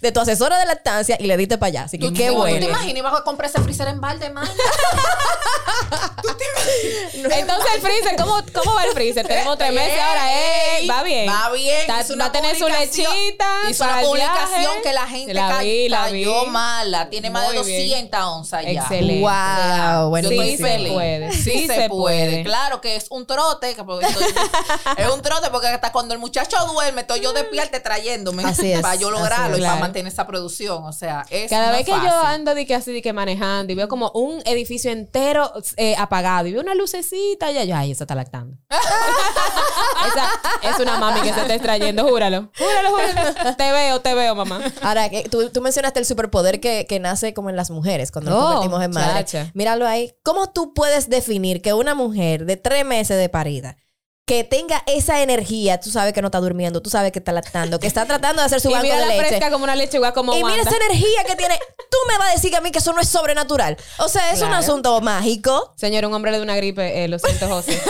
de tu asesora de lactancia y le diste para allá. Así que ¿Tú, qué bueno. ¿Tú te imaginas? Ibas a comprar ese freezer en balde, man. *laughs* Entonces el freezer, ¿cómo, cómo va el freezer? Tenemos tres meses ahora, eh, va bien. Va bien. Está- Hizo va a tener su lechita. Hizo una publicación que la gente La vi, la cayó vi. mala. Tiene más de Muy bien. 200 onzas ya. Excelente. Wow, bueno, Sí, se puede. Sí, Sí se, se puede. puede. Claro que es un trote. que porque estoy- *laughs* es un trote porque hasta cuando el muchacho duerme, estoy yo despierta trayéndome Así es, para yo y para mantener esa producción. O sea, es Cada no vez que yo ando de que así de que manejando y veo como un edificio entero eh, apagado y veo una lucecita y yo, ay, esa está lactando. *laughs* esa es una mami que se está extrayendo, júralo. Júralo, júralo. Te veo, te veo, mamá. Ahora, que tú, tú mencionaste el superpoder que, que nace como en las mujeres cuando nos Oh, convertimos en madres. chacha. Míralo ahí. ¿Cómo tú puedes definir que una mujer de tres meses de parida que tenga esa energía, tú sabes que no está durmiendo, tú sabes que está lactando, que está tratando de hacer su *laughs* Y banco mira de la leche? fresca como una lechuga, como Y mira esa energía que tiene. Tú me vas a decir que a mí que eso no es sobrenatural. O sea, es un asunto mágico. Señor, un hombre de una gripe, eh, lo siento, José.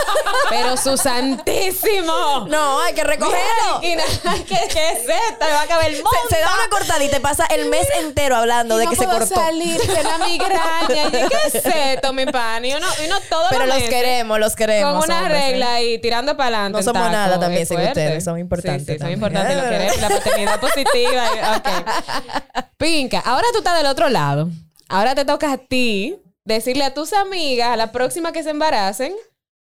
*laughs* Pero su santísimo. No, hay que recogerlo. *laughs* ¿qué, ¿Qué es esto? Me va a caber el mundo. Se, se da una cortadita y te pasa el mes entero hablando de no que se cortó. salir, que la migraña. ¿Qué es esto, mi pan? Y uno, uno todos Pero los meses queremos, los queremos. Con una ¿eh? regla tirando para adelante. No somos taco. nada también fuerte. ustedes, son importantes Sí, sí, son importantes. Lo *laughs* la paternidad positiva. y- ok. Pinca, ahora tú estás del otro lado. Ahora te toca a ti decirle a tus amigas, a la próxima que se embaracen,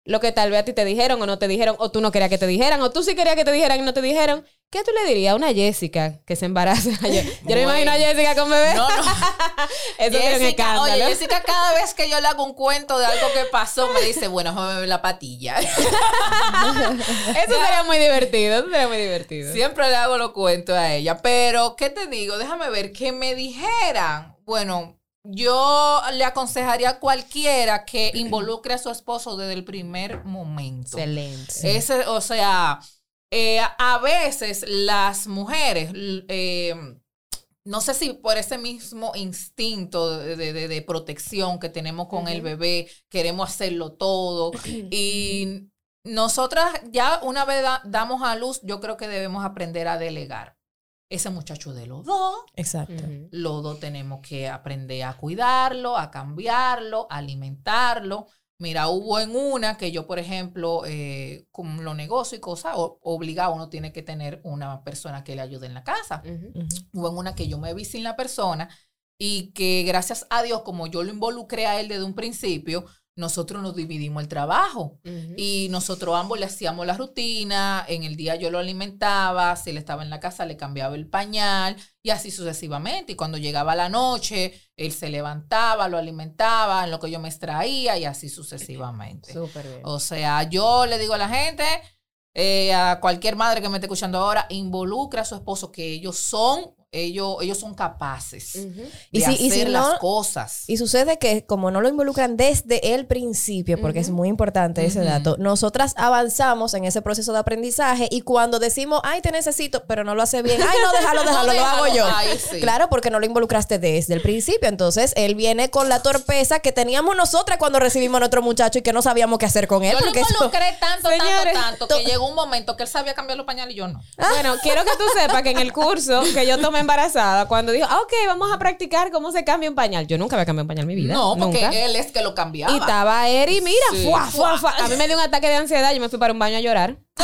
lo que tal vez a ti te dijeron o no te dijeron, o tú no querías que te dijeran, o tú sí querías que te dijeran y no te dijeron. ¿Qué tú le dirías a una Jessica que se embarace? *laughs* Yo, yo no me imagino a Jessica con bebé. No, no. *laughs* Eso Jessica, escándalo. oye, Jessica, cada vez que yo le hago un cuento de algo que pasó, me dice, bueno, déjame ver la patilla. *laughs* Eso sería muy divertido, eso sería muy divertido. Siempre le hago los cuentos a ella. Pero, ¿qué te digo? Déjame ver, que me dijeran, bueno, yo le aconsejaría a cualquiera que *clears throat* involucre a su esposo desde el primer momento. Excelente. Ese, o sea, eh, a veces las mujeres, eh, no sé si por ese mismo instinto de, de- de protección que tenemos con el bebé, queremos hacerlo todo. *clears throat* y nosotras ya una vez da- damos a luz, yo creo que debemos aprender a delegar. Ese muchacho de los dos, Exacto. Ujú. los dos tenemos que aprender a cuidarlo, a cambiarlo, a alimentarlo. Mira, hubo en una que yo, por ejemplo, eh, con los negocios y cosas, o- obligado uno tiene que tener una persona que le ayude en la casa. Hubo en una que yo me vi sin la persona y que gracias a Dios, como yo lo involucré a él desde un principio, nosotros nos dividimos el trabajo. Y nosotros ambos le hacíamos la rutina, en el día yo lo alimentaba, si él estaba en la casa le cambiaba el pañal y así sucesivamente. Y cuando llegaba la noche, él se levantaba, lo alimentaba, en lo que yo me extraía y así sucesivamente. Súper bien. O sea, yo le digo a la gente, eh, a cualquier madre que me esté escuchando ahora, involucra a su esposo que ellos son, ellos, ellos son capaces de Y si- y hacer si las no- cosas. Y sucede que como no lo involucran desde el principio, porque es muy importante ese dato, nosotras avanzamos en ese proceso de aprendizaje y cuando decimos, ay, te necesito, pero no lo hace bien, ay, no, déjalo, *laughs* déjalo, lo hago yo. Ay, sí. Claro, porque no lo involucraste desde el principio. Entonces, él viene con la torpeza que teníamos nosotras cuando recibimos a nuestro muchacho y que no sabíamos qué hacer con él. Yo lo porque eso- involucré tanto, Señores, tanto, tanto, que llegó un momento que él sabía cambiar los pañales y yo no. Bueno, quiero que tú sepas que en el curso que yo tomé embarazada, cuando dijo, ah, ok, vamos a practicar cómo se cambia un pañal. Yo nunca había cambiado un pañal en mi vida. No, porque nunca. él es que lo cambiaba. Y estaba Eri, mira, Sí. fuá, fuá, fuá. A mí me dio un ataque de ansiedad, yo me fui para un baño a llorar. *laughs*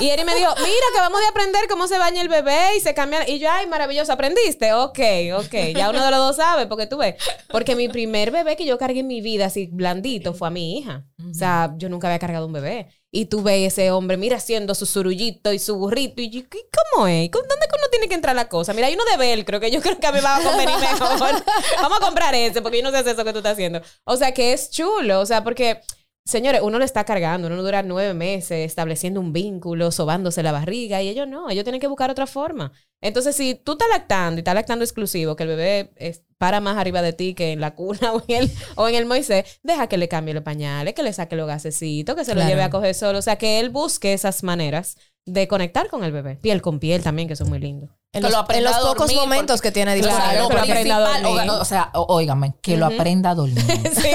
Y Eri me dijo, mira, que vamos a aprender cómo se baña el bebé y se cambia. Y yo, ay, maravilloso, ¿aprendiste? Ok, ok. Ya uno de los dos sabe, porque tú ves. Porque mi primer bebé que yo cargué en mi vida, así blandito, fue a mi hija. O sea, yo nunca había cargado un bebé. Y tú ves ese hombre, mira, haciendo su surullito y su burrito. Y ¿qué- ¿cómo es? ¿Con- ¿Dónde uno tiene que entrar la cosa? Mira, hay uno de velcro que yo *laughs* creo que a mí me va a convenir mejor. *laughs* Vamos a comprar ese, porque yo no sé eso que tú estás haciendo. O sea, que es chulo. O sea, porque Señores, uno le está cargando, uno dura nueve meses estableciendo un vínculo, sobándose la barriga, y ellos no, ellos tienen que buscar otra forma. Entonces, si tú estás lactando y estás lactando exclusivo, que el bebé es- para más arriba de ti que en la cuna *laughs* o en, el, o en el Moisés, deja que le cambie los pañales, que le saque los gasecitos, que se lo Claro. lleve a coger solo. O sea, que él busque esas maneras de conectar con el bebé. Piel con piel también, que son muy lindos. En los, lo en aprenda los a pocos dormir, momentos porque- que tiene Claro, disponible. lo que lo aprenda a principal, dormir. oiga, o sea, óigame, que lo aprenda a dormir. *laughs* sí,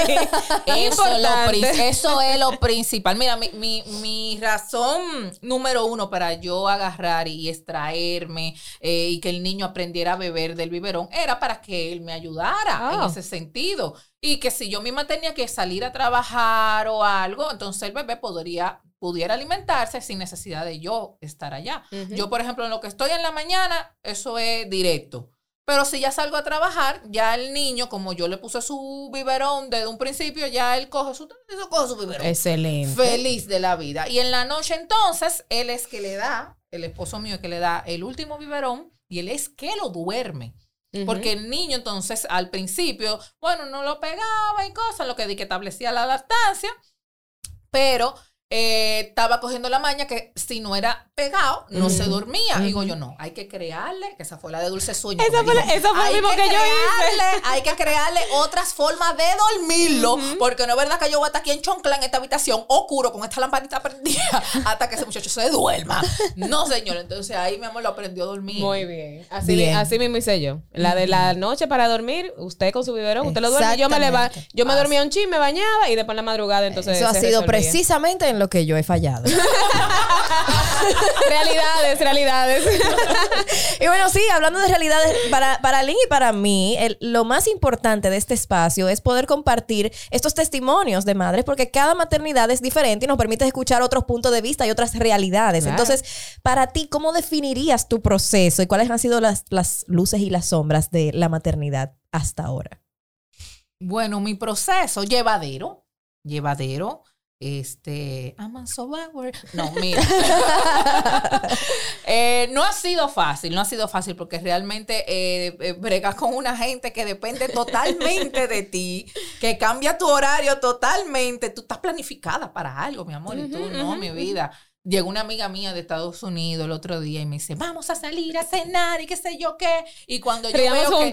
Eso es, lo importante. pri- eso es lo principal. Mira, mi, mi, mi razón número uno para yo agarrar y extraerme eh, y que el niño aprendiera a beber del biberón era para que él me ayudara Ah. en ese sentido. Y que si yo misma tenía que salir a trabajar o algo, entonces el bebé podría, pudiera alimentarse sin necesidad de yo estar allá. Yo, por ejemplo, en lo que estoy en la mañana, eso es directo. Pero si ya salgo a trabajar, ya el niño, como yo le puse su biberón desde un principio, ya él coge su, eso coge su biberón. Excelente. Feliz de la vida. Y en la noche entonces, él es que le da, el esposo mío es que le da el último biberón y él es que lo duerme. Porque el niño entonces al principio, bueno, no lo pegaba y cosas, lo que di que establecía la lactancia, pero eh, estaba cogiendo la maña que si no era pegado, no se dormía. Digo yo, no, hay que crearle, que esa fue la de dulce sueño. Esa fue dijo, esa fue lo mismo que yo hice. crearle- Hay que crearle otras formas de dormirlo, porque no es verdad que yo voy a estar aquí en choncla en esta habitación, oscuro, con esta lamparita prendida, *laughs* hasta que ese muchacho se duerma. No, señor, entonces ahí mi amor lo aprendió a dormir. Muy bien. Así, Bien. así mismo hice yo. La de la noche para dormir, usted con su biberón, usted lo duerme. Yo me yo me dormía un chin, me bañaba y después en la madrugada entonces Eso ha sido resolvía. precisamente en lo que yo he fallado. *laughs* realidades, realidades. *laughs* Y bueno, sí, hablando de realidades, para, para Lynn y para mí, el- lo más importante de este espacio es poder compartir estos testimonios de madres, porque cada maternidad es diferente y nos permite escuchar otros puntos de vista y otras realidades. Claro. Entonces, para ti, ¿cómo definirías tu proceso y cuáles han sido las, las luces y las sombras de la maternidad hasta ahora? Bueno, mi proceso, llevadero, llevadero. Este, I'm survivor. No, *laughs* mira. Eh, no ha sido fácil, no ha sido fácil porque realmente eh, eh, bregas con una gente que depende totalmente de ti, que cambia tu horario totalmente. Tú estás planificada para algo, mi amor, y tú no, mi vida. Llegó una amiga mía de Estados Unidos el otro día y me dice, vamos a salir a cenar y qué sé yo qué. Y cuando yo Ríamos veo que-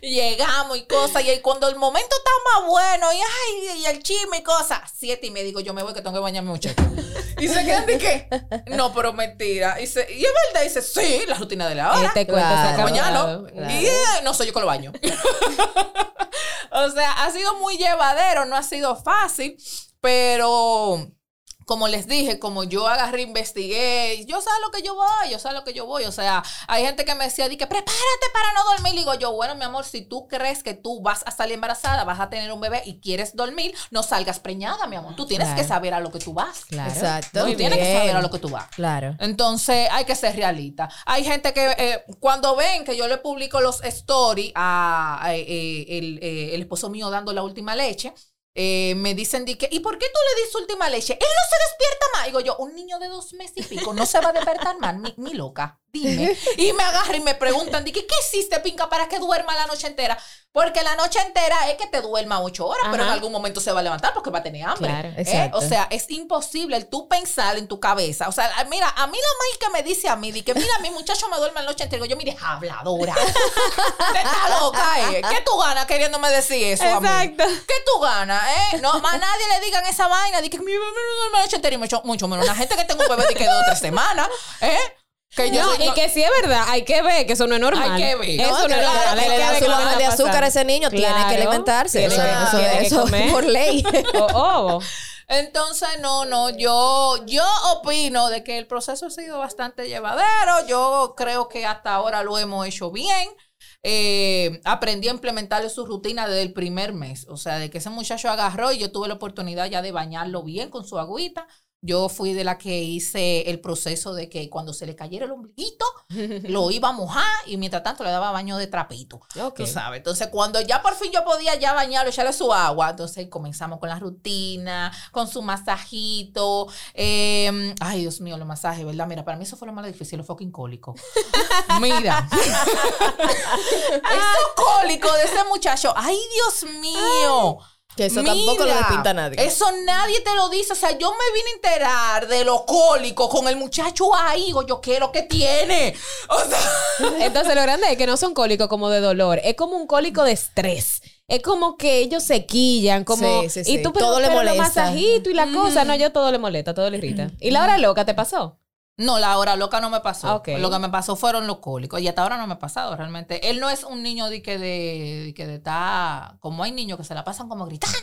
*laughs* llegamos y cosas, y cuando el momento está más bueno, y ay, y el chisme y cosas, siete y me digo, yo me voy que tengo que bañarme mucho. y se quedan de qué? No, pero mentira. Y, se- y es verdad, dice, sí, la rutina de la hora. Este cuento se ha Claro. Mañana. Y eh, no soy yo que lo baño. *laughs* o sea, ha sido muy llevadero, no ha sido fácil, pero como les dije, como yo agarré, investigué, yo sé a lo que yo voy, yo sé a lo que yo voy. O sea, hay gente que me decía, di que prepárate para no dormir. Y digo yo, bueno, mi amor, si tú crees que tú vas a salir embarazada, vas a tener un bebé y quieres dormir, no salgas preñada, mi amor. Tú tienes Claro. que saber a lo que tú vas. Claro. Exacto. Tú Muy tienes que saber a lo que tú vas. Claro. Entonces hay que ser realista. Hay gente que eh, cuando ven que yo le publico los stories a, a, eh, el, eh, el esposo mío dando la última leche, eh, me dicen di que, ¿y por qué tú le dices última leche? Él no se despierta más. Digo yo, un niño de dos meses y pico no se va a despertar más, mi, mi loca. Dime. *laughs* Y me agarran y me preguntan, di que, ¿qué hiciste, Pinca, para que duerma la noche entera? Porque la noche entera es que te duerma ocho horas, pero en algún momento se va a levantar porque va a tener hambre. Claro, ¿eh? O sea, es imposible el tú pensar en tu cabeza. O sea, a- mira, a mí la maíz que me dice a mí, que mira, mi muchacho me duerme la noche entera. Yo, mire, habladora. Te está loca, ¿eh? ¿Qué tú ganas queriéndome decir eso a mí? Exacto. ¿Qué tú ganas, eh? No, más nadie le digan esa vaina. Di que mi bebé no duerme la noche entera y mucho, mucho menos. Una gente que tengo un bebé de que dos o tres semanas, ¿eh? Que yo No, soy- y que sí es verdad, hay que ver que eso no es normal. Hay que ver. Eso No, es normal. le da su de azúcar a ese niño, tiene que alimentarse. tiene Eso, que- eso- tiene que eso comer. por ley. *laughs* O- ovo. Entonces, no, no, yo, yo opino de que el proceso ha sido bastante llevadero. Yo creo que hasta ahora lo hemos hecho bien. Eh, aprendí a implementarle su rutina desde el primer mes. O sea, de que ese muchacho agarró y yo tuve la oportunidad ya de bañarlo bien con su agüita. Yo fui de la que hice el proceso de que cuando se le cayera el ombliguito, *laughs* lo iba a mojar y mientras tanto le daba baño de trapito. Tú sabes. Entonces, cuando ya por fin yo podía ya bañarlo, echarle su agua, entonces comenzamos con la rutina, con su masajito. eh, ay, Dios mío, los masajes, ¿verdad? Mira, para mí eso fue lo más difícil, lo fucking cólico. *laughs* Mira. *laughs* Esos cólicos de ese muchacho. Ay, Dios mío. Que eso tampoco lo Mira, despinta nadie. Eso nadie te lo dice. O sea, yo me vine a enterar de lo cólico con el muchacho ahí. Digo, yo quiero que tiene. O sea. *laughs* Entonces, lo grande es que no son cólicos como de dolor, es como un cólico de estrés. Es como que ellos se quillan, como. Sí, sí, Y sí. tú, pero, Todo le pero molesta. masajitos y la cosa. No, yo todo le molesta, todo le irrita. ¿Y la hora loca te pasó? No, la hora loca no me pasó. Ok. Lo que me pasó fueron los cólicos. Y hasta ahora no me ha pasado realmente. Él no es un niño de que de, de que de está. Como hay niños que se la pasan como gritando.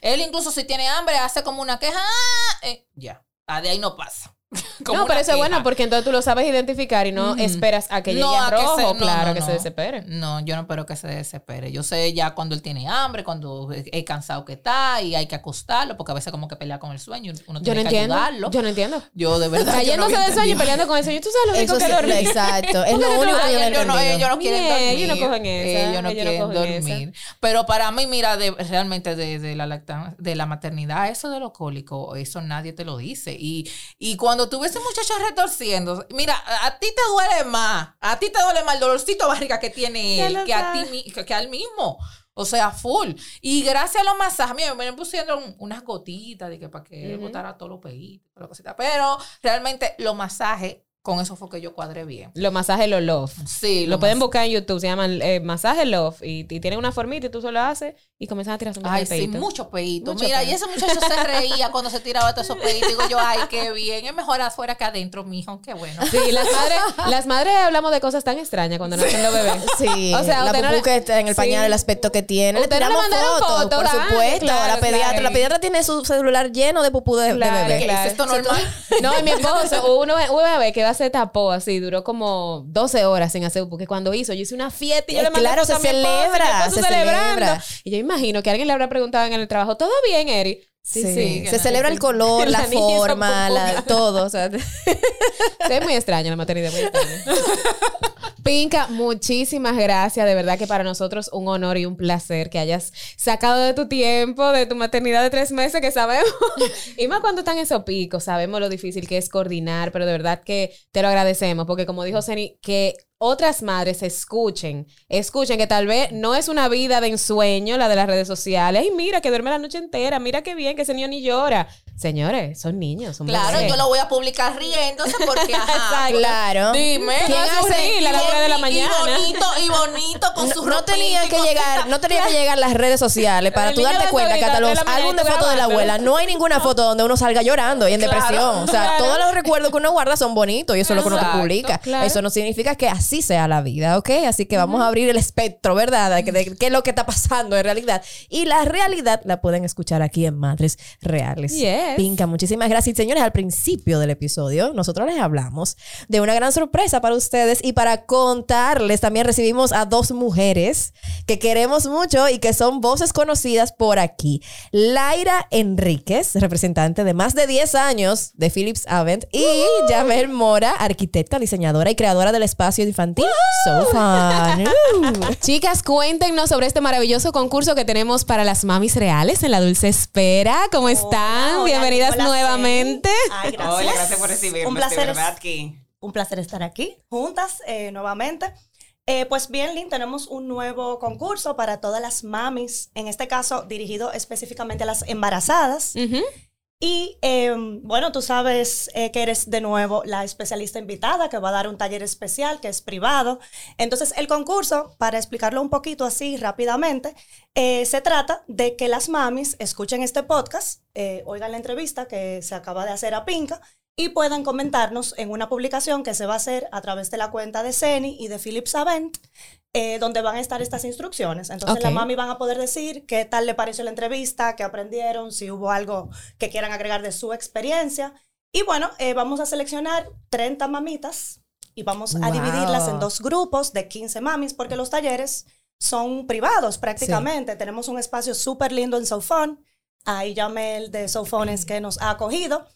Él incluso si tiene hambre hace como una queja. ¡ah! eh, ya. Ah, de ahí no pasa. *laughs* No, pero eso es bueno porque entonces tú lo sabes identificar y no esperas a que llegue No, a que se- no, claro, no, que no. se desespere. No, yo no espero que se desespere. Yo sé ya cuando él tiene hambre, cuando es cansado que está y hay que acostarlo, porque a veces como que pelea con el sueño. Uno Yo tiene no que entiendo. ayudarlo. Yo no entiendo. Yo de *laughs* verdad. Cayéndose había de sueño y peleando con el sueño. Tú sabes lo rico Eso que dormir. exacto. *laughs* Es lo único no, que yo ellos no, ellos no quieren dormir. ellos no cogen esa, Ellos no quieren dormir. Pero para mí, mira, de, realmente de, de la lactancia, de la maternidad, eso de lo cólico, eso nadie te lo dice. Y, y cuando tú ves ese muchacho retorciendo, mira, a, a ti te duele más, a ti te duele más el dolorcito de barriga que tiene él que a ti que, que al mismo. O sea, full. Y gracias a los masajes, mira, me pusieron unas gotitas de que para que Ujú. botara todos los peitos, toda la cosita. Pero realmente los masajes, con eso fue que yo cuadré bien. Los masajes, los love. Sí, Lo pueden buscar en YouTube, se llaman eh, masaje love y, y tienen una formita y tú solo haces y comienzas a tirar un Ay, de sí, muchos peitos. Mucho Mira, y ese muchacho se *laughs* reía cuando se tiraba todos esos peitos. Digo yo, ay, qué bien. Es mejor afuera que adentro, mijo. Qué bueno. Sí, las madres, las madres hablamos de cosas tan extrañas cuando nacen los bebés. *laughs* Sí, O sea, la usted no pupú que está en el pañal, Sí. el aspecto que tiene. Le tiramos fotos, fotos, por ah, supuesto. claro, la pediatra, claro. la pediatra tiene su celular lleno de pupú de, de Claro, bebé. claro. ¿Es esto normal? No, y mi esposo, vez- una vez que hacer tapó así, duró como 12 horas sin hacer, porque cuando hizo, yo hice una fiesta y yo Eh, le mandé claro, se celebra, se celebra. Y yo imagino que alguien le habrá preguntado en el trabajo, ¿todo bien, Eri? Sí, sí, Se celebra el color, *laughs* la, forma, la, todo. O sea, *laughs* es muy extraño la maternidad. Muy extraña. *laughs* Pinca, muchísimas gracias. De verdad que para nosotros un honor y un placer que hayas sacado de tu tiempo, de tu maternidad de tres meses, que sabemos. y más cuando están esos picos, sabemos lo difícil que es coordinar, pero de verdad que te lo agradecemos, porque como dijo Seni, que otras madres escuchen, escuchen que tal vez no es una vida de ensueño la de las redes sociales. Ay, mira, que duerme la noche entera, mira qué bien, que ese niño ni llora. Señores, son niños, son Claro, yo lo voy a publicar riéndose porque, *laughs* ajá. Claro. Dime. ¿Quién hace reír a las tres de la Y- mañana? Y bonito, y bonito con No, sus no tenían que llegar, no tenían que llegar las redes sociales para tú darte cuenta que hasta de los álbumes de fotos de la abuela no hay ninguna foto donde uno salga llorando y en Claro, depresión. O sea, claro. todos los recuerdos que uno guarda son bonitos y eso es lo que uno publica. claro. Eso no significa que así sea la vida, ¿ok? Así que vamos a abrir el espectro, ¿verdad? De, qué es lo que está pasando en realidad. Y la realidad la pueden escuchar aquí en Madres Reales. Yes. Pinca, muchísimas gracias. Señores, al principio del episodio, nosotros les hablamos de una gran sorpresa para ustedes y para contarles, también recibimos a dos mujeres que queremos mucho y que son voces conocidas por aquí. Laira Enríquez, representante de más de 10 años de Philips Avent, y Yamel Mora, arquitecta, diseñadora y creadora del espacio infantil So Fun. *laughs* Chicas, cuéntenos sobre este maravilloso concurso que tenemos para las mamis reales en la Dulce Espera. ¿Cómo están? Hola, Bienvenidas hola, nuevamente. Ay, gracias. Hola, gracias por recibirme. Un de placer, verdad un placer estar aquí juntas eh, nuevamente. Eh, pues bien, Lynn, tenemos un nuevo concurso para todas las mamis, en este caso dirigido específicamente a las embarazadas. Y eh, bueno, tú sabes eh, que eres de nuevo la especialista invitada que va a dar un taller especial que es privado. Entonces, el concurso, para explicarlo un poquito así rápidamente, eh, se trata de que las mamis escuchen este podcast, eh, oigan la entrevista que se acaba de hacer a Pinca y puedan comentarnos en una publicación que se va a hacer a través de la cuenta de Ceni y de Philips Avent, eh, donde van a estar estas instrucciones. Entonces Ok. las mami van a poder decir qué tal le pareció la entrevista, qué aprendieron, si hubo algo que quieran agregar de su experiencia. Y bueno, eh, vamos a seleccionar 30 mamitas y vamos a dividirlas en dos grupos de 15 mamis porque los talleres son privados prácticamente. Tenemos un espacio súper lindo en Sofón. Ahí Yamel de Sofón es que nos ha acogido.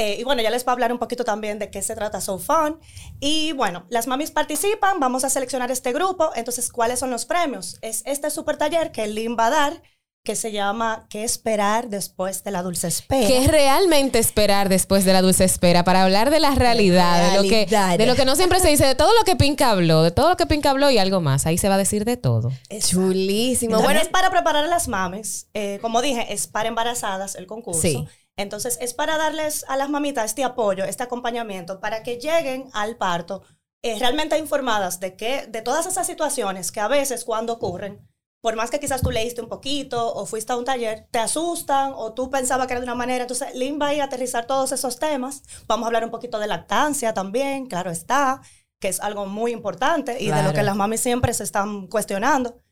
Eh, y bueno, ya les voy a hablar un poquito también de qué se trata So Fun. Y bueno, las mamis participan, vamos a seleccionar este grupo. Entonces, ¿cuáles son los premios? Es este super taller que Lynn va a dar, que se llama ¿Qué esperar después de la dulce espera? ¿Qué es realmente esperar después de la dulce espera? Para hablar de la realidad, de lo, que, de lo que no siempre se dice, de todo lo que Pinca habló, de todo lo que Pinca habló y algo más. Ahí se va a decir de todo. Chulísimo. Entonces, Bueno, es para preparar a las mamis. Eh, como dije, es para embarazadas el concurso. Sí. Entonces, es para darles a las mamitas este apoyo, este acompañamiento, para que lleguen al parto eh, realmente informadas de, que, de todas esas situaciones que a veces cuando ocurren, por más que quizás tú leíste un poquito o fuiste a un taller, te asustan o tú pensabas que era de una manera. Entonces, Lynn va a ir a aterrizar todos esos temas. Vamos a hablar un poquito de lactancia también, claro está, que es algo muy importante y de lo que las mamis siempre se están cuestionando.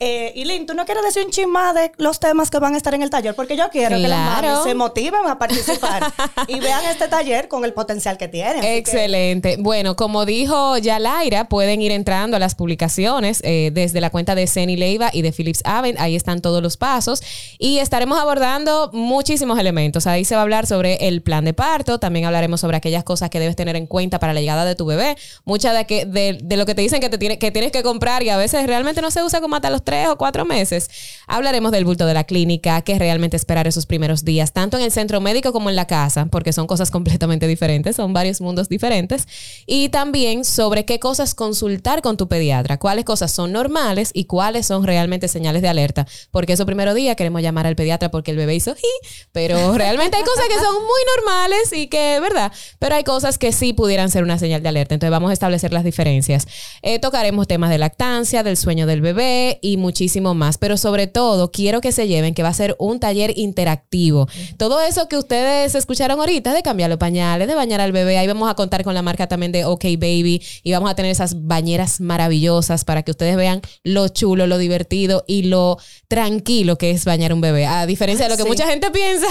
Eh, y Lynn, ¿tú no quieres decir un chin más de los temas que van a estar en el taller? Porque yo quiero que las Claro. mamis se motiven a participar y *laughs* vean este taller con el potencial que tiene. Así que- Excelente. Bueno, como dijo ya Laira, pueden ir entrando a las publicaciones eh, desde la cuenta de Ceni Leiva y de Philips Avent. Ahí están todos los pasos. Y estaremos abordando muchísimos elementos. Ahí se va a hablar sobre el plan de parto. También hablaremos sobre aquellas cosas que debes tener en cuenta para la llegada de tu bebé. Mucha de, que, de, de lo que te dicen que, te tiene, que tienes que comprar y a veces realmente no se usa como hasta los tres o cuatro meses. Hablaremos del bulto de la clínica, qué realmente esperar esos primeros días, tanto en el centro médico como en la casa, porque son cosas *laughs* completamente diferentes, son varios mundos diferentes. Y también sobre qué cosas consultar con tu pediatra, cuáles cosas son normales y cuáles son realmente señales de alerta. Porque esos primeros días queremos llamar al pediatra porque el bebé hizo ji, pero realmente hay cosas que son muy normales y que, ¿verdad? Pero hay cosas que sí pudieran ser una señal de alerta. Entonces vamos a establecer las diferencias. Eh, tocaremos temas de lactancia, del sueño del bebé y muchísimo más. Pero sobre todo, quiero que se lleven que va a ser un taller interactivo. Todo eso que ustedes escucharon ahorita de cambiar los pañales, de bañar al bebé, ahí vamos a contar con la marca también de OK Baby y vamos a tener esas bañeras maravillosas para que ustedes vean lo chulo, lo divertido y lo tranquilo que es bañar un bebé. A diferencia de lo que Sí. mucha gente piensa.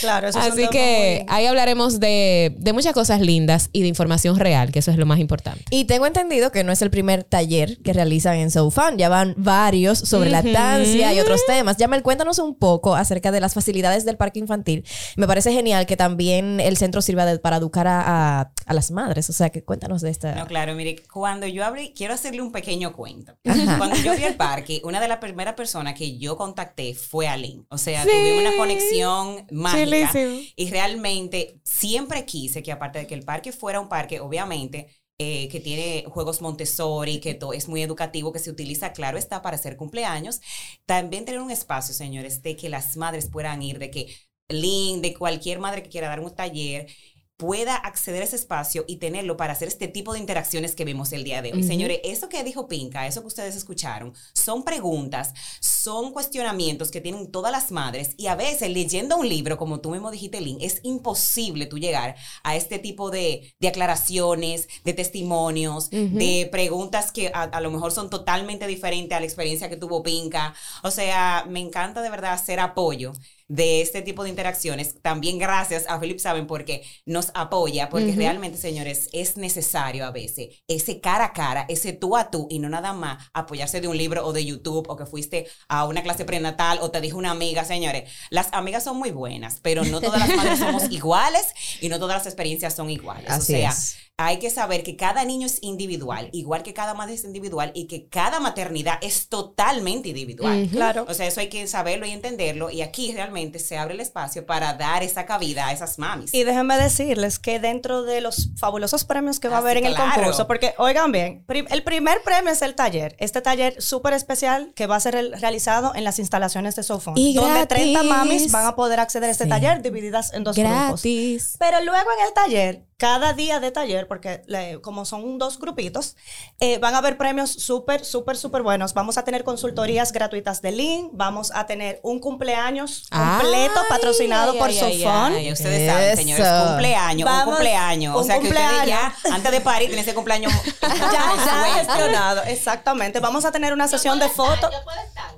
Claro, eso Así que muy- ahí hablaremos de, de muchas cosas lindas y de información real, que eso es lo más importante. Y tengo entendido que no es el primer taller que realizan en SoFun. Ya van varios sobre lactancia y otros temas. Yamel, cuéntanos un poco acerca de las facilidades del parque infantil. Me parece genial que también el centro sirva de- para educar a, a- a las madres. O sea, que cuéntanos de esta. No, claro, mire, cuando yo abrí, quiero hacerle un pequeño cuento. Ajá. *laughs* Cuando yo abrí el parque, una de las primeras personas que yo contacté fue a Lynn. O sea, tuvimos una conexión mágica. Chulísimo. Y realmente siempre quise que aparte de que el parque fuera un parque, obviamente, eh, que tiene juegos Montessori, que todo es muy educativo, que se utiliza, claro, está para hacer cumpleaños. También tener un espacio, señores, de que las madres puedan ir, de que Lynn, de cualquier madre que quiera dar un taller, pueda acceder a ese espacio y tenerlo para hacer este tipo de interacciones que vemos el día de hoy. Señores, eso que dijo Pinca, eso que ustedes escucharon, son preguntas, son cuestionamientos que tienen todas las madres y a veces leyendo un libro, como tú mismo dijiste, Lynn, es imposible tú llegar a este tipo de, de aclaraciones, de testimonios, de preguntas que a, a lo mejor son totalmente diferentes a la experiencia que tuvo Pinca. O sea, me encanta de verdad hacer apoyo de este tipo de interacciones. También gracias a Philip Saben porque nos apoya, porque realmente, señores, es necesario a veces ese cara a cara, ese tú a tú y no nada más apoyarse de un libro o de YouTube o que fuiste a una clase prenatal o te dijo una amiga, señores. Las amigas son muy buenas, pero no todas las madres somos *laughs* iguales y no todas las experiencias son iguales. Así o sea, es. Hay que saber que cada niño es individual, igual que cada madre es individual y que cada maternidad es totalmente individual. Claro. O sea, eso hay que saberlo y entenderlo. Y aquí realmente se abre el espacio para dar esa cabida a esas mamis. Y déjenme decirles que dentro de los fabulosos premios que va a Ah, haber en el claro. concurso, porque oigan bien, prim- el primer premio es el taller, este taller súper especial que va a ser el- realizado en las instalaciones de Sofón, Y donde gratis. 30 mamis van a poder acceder a este Sí. taller divididas en dos grupos. Gratis. Pero luego en el taller, cada día de taller, porque le- como son dos grupitos, eh, van a haber premios súper, súper, súper buenos. Vamos a tener consultorías gratuitas de Link, vamos a tener un cumpleaños completo Ay, patrocinado ay, por ay, ay, Sofón. ustedes saben, señores, cumpleaños, un Vamos, cumpleaños. o un sea que ustedes cumpleaños. ya, antes de parir, tienen ese cumpleaños *laughs* Ya, ya gestionado, exactamente. Vamos a tener una sesión de fotos.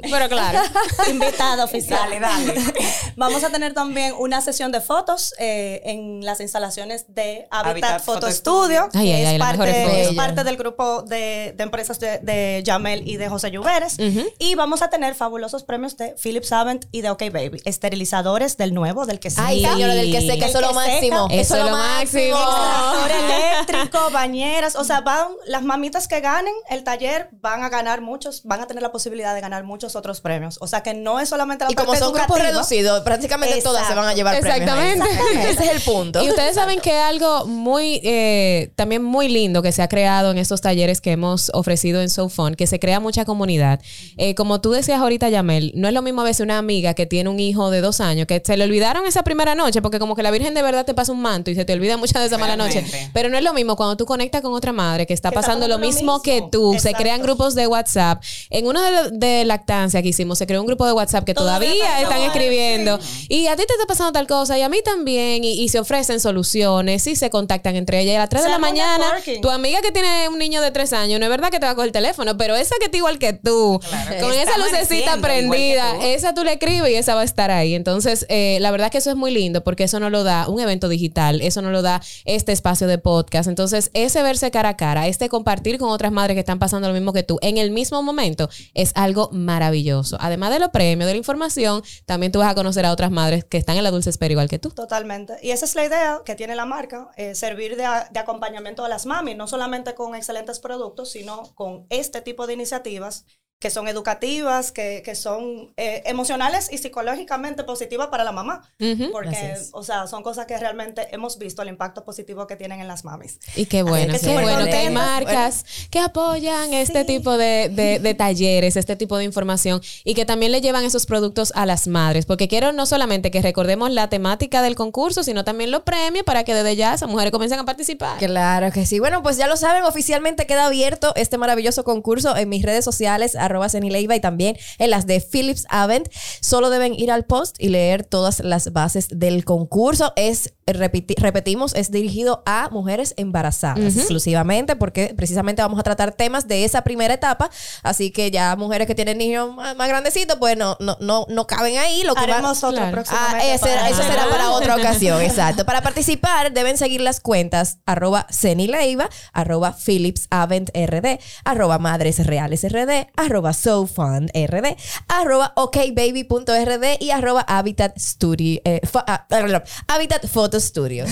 Pero claro. *laughs* Invitado oficial. Dale, dale. *laughs* Vamos a tener también una sesión de fotos eh, en las instalaciones de Habitat, Habitat Photo Studio, Ay, que ay, ay, es, las parte, es parte del grupo de, de empresas de, de Jamel y de José Lluveres. Y vamos a tener fabulosos premios de Philip Savant y de OK Baby, esterilizadores del nuevo, del que sí. Ay, señora, del que seca, eso es lo seca. máximo. Eso es lo máximo. *laughs* Eléctrico, bañeras, o sea, van las mamitas que ganen el taller van a ganar muchos, van a tener la posibilidad de ganar muchos otros premios. O sea, que no es solamente la Y como parte son grupos reducidos, prácticamente todas se Exacto. van a llevar premios. ahí. Exactamente. Ese es el punto. Y ustedes saben que algo muy, eh, también muy lindo que se ha creado en estos talleres que hemos ofrecido en SoFun, que se crea mucha comunidad. Eh, como tú decías ahorita, Yamel, no es lo mismo a veces una amiga que tiene un hijo de dos años, que se le olvidaron esa primera noche, porque como que la Virgen de verdad te pasa un manto y se te olvida muchas de esa mala noche. Pero no es lo mismo cuando tú conectas con otra madre que está Que está pasando lo mismo, que tú, se crean grupos de WhatsApp. En uno de, de lactancia que hicimos, se creó un grupo de WhatsApp que Todavía todavía está están escribiendo. Y a ti te está pasando tal cosa y a mí también. Y, y se ofrecen soluciones y se contactan entre ellas. Y a las 3 de Se la mañana, networking. tu amiga que tiene un niño de 3 años, no es verdad que te va a coger el teléfono, pero esa que está igual que tú, Claro, con esa lucecita prendida, tú. esa tú le escribes y esa va a estar ahí. Entonces, eh, la verdad que eso es muy lindo porque eso no lo da un evento digital, eso no lo da este espacio de podcast. Entonces, ese verse cara a cara, este compartir con otras madres que están pasando lo mismo que tú en el mismo momento, es algo maravilloso. Además de los premios, de la información, también tú vas a conocer a otras madres que están en la dulce espera igual que tú. Totalmente. Y esa es la idea que tiene la marca, eh, servir de, de acompañamiento a las mamis, no solamente con excelentes productos, sino con este tipo de iniciativas que son educativas, que, que son eh, emocionales y psicológicamente positivas para la mamá. Porque, o sea, son cosas que realmente hemos visto el impacto positivo que tienen en las mamis. Y qué bueno, que qué bueno que hay marcas que apoyan este tipo de, de- de talleres, este tipo de información y que también le llevan esos productos a las madres. Porque quiero no solamente que recordemos la temática del concurso, sino también los premios para que desde ya esas mujeres comiencen a participar. Claro que sí. Bueno, pues ya lo saben, oficialmente queda abierto este maravilloso concurso en mis redes sociales, arroba Cenileiva y también en las de Philips Avent. Solo deben ir al post y leer todas las bases del concurso. Es repetimos, es dirigido a mujeres embarazadas exclusivamente, porque precisamente vamos a tratar temas de esa primera etapa. Así que ya mujeres que tienen niños más, más grandecitos, pues no, no, no, no caben ahí. Lo que Haremos otro Claro. próximamente. Ah, ese- para- eso será para otra ocasión, *laughs* exacto. Para participar deben seguir las cuentas arroba Cenileiva, arroba Philips Avent RD, arroba Madres Reales RD, arroba SoFund RD, arroba okbaby.rd y arroba Habitat Studio, eh, ah, perdón, Habitat Photo Studio.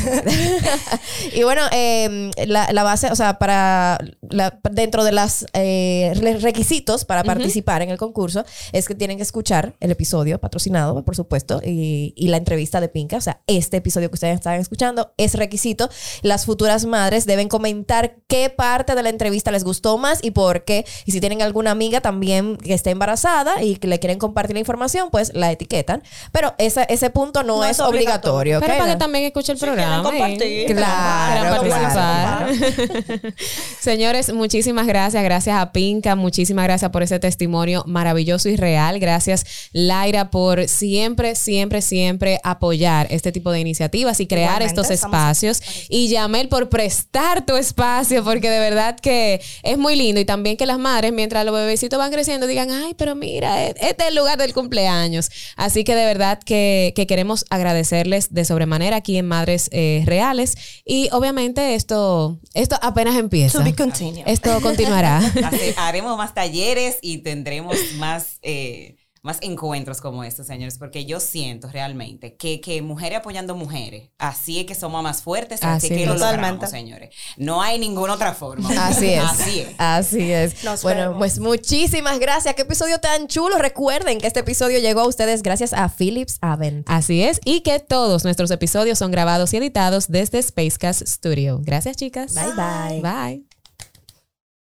*laughs* y bueno, eh, la, la base, o sea, para la- dentro de las eh, re- requisitos para participar en el concurso es que tienen que escuchar el episodio patrocinado, por supuesto, y, y la entrevista de Pinca. O sea, este episodio que ustedes están escuchando es requisito. Las futuras madres deben comentar qué parte de la entrevista les gustó más y por qué. Y si tienen alguna amiga también que esté embarazada y que le quieren compartir la información, pues la etiquetan. Pero ese, ese punto no, No es obligatorio. Pero para que también escuche el programa. compartir. Claro, participar. *laughs* Señores, muchísimas gracias. Gracias a Pinca. Muchísimas gracias por ese testimonio maravilloso y real. Gracias, Laira, por siempre, siempre, siempre apoyar este tipo de iniciativas y crear Igualmente, estos estamos espacios. Y Yamel por prestar tu espacio, porque de verdad que es muy lindo. Y también que las madres, mientras los bebecitos van creciendo, digan, ay, pero mira, e- este es el lugar del cumpleaños. Así que de verdad que, que queremos agradecerles de sobremanera aquí en Madres eh, Reales. Y obviamente esto, esto apenas empieza. To be continued. Esto continuará. *laughs* Hace- haremos más talleres y tendremos más, eh, más encuentros como estos, señores, porque yo siento realmente que, que mujeres apoyando mujeres, así es que somos más fuertes, así, Así es que lo Totalmente. logramos, señores. No hay ninguna otra forma. *laughs* Así es. Así es. Así es. Nos bueno, vemos. pues muchísimas gracias. Qué episodio tan chulo. Recuerden que este episodio llegó a ustedes gracias a Philips Avent. Así es. Y que todos nuestros episodios son grabados y editados desde Spacecast Studio. Gracias, chicas. Bye bye. Bye.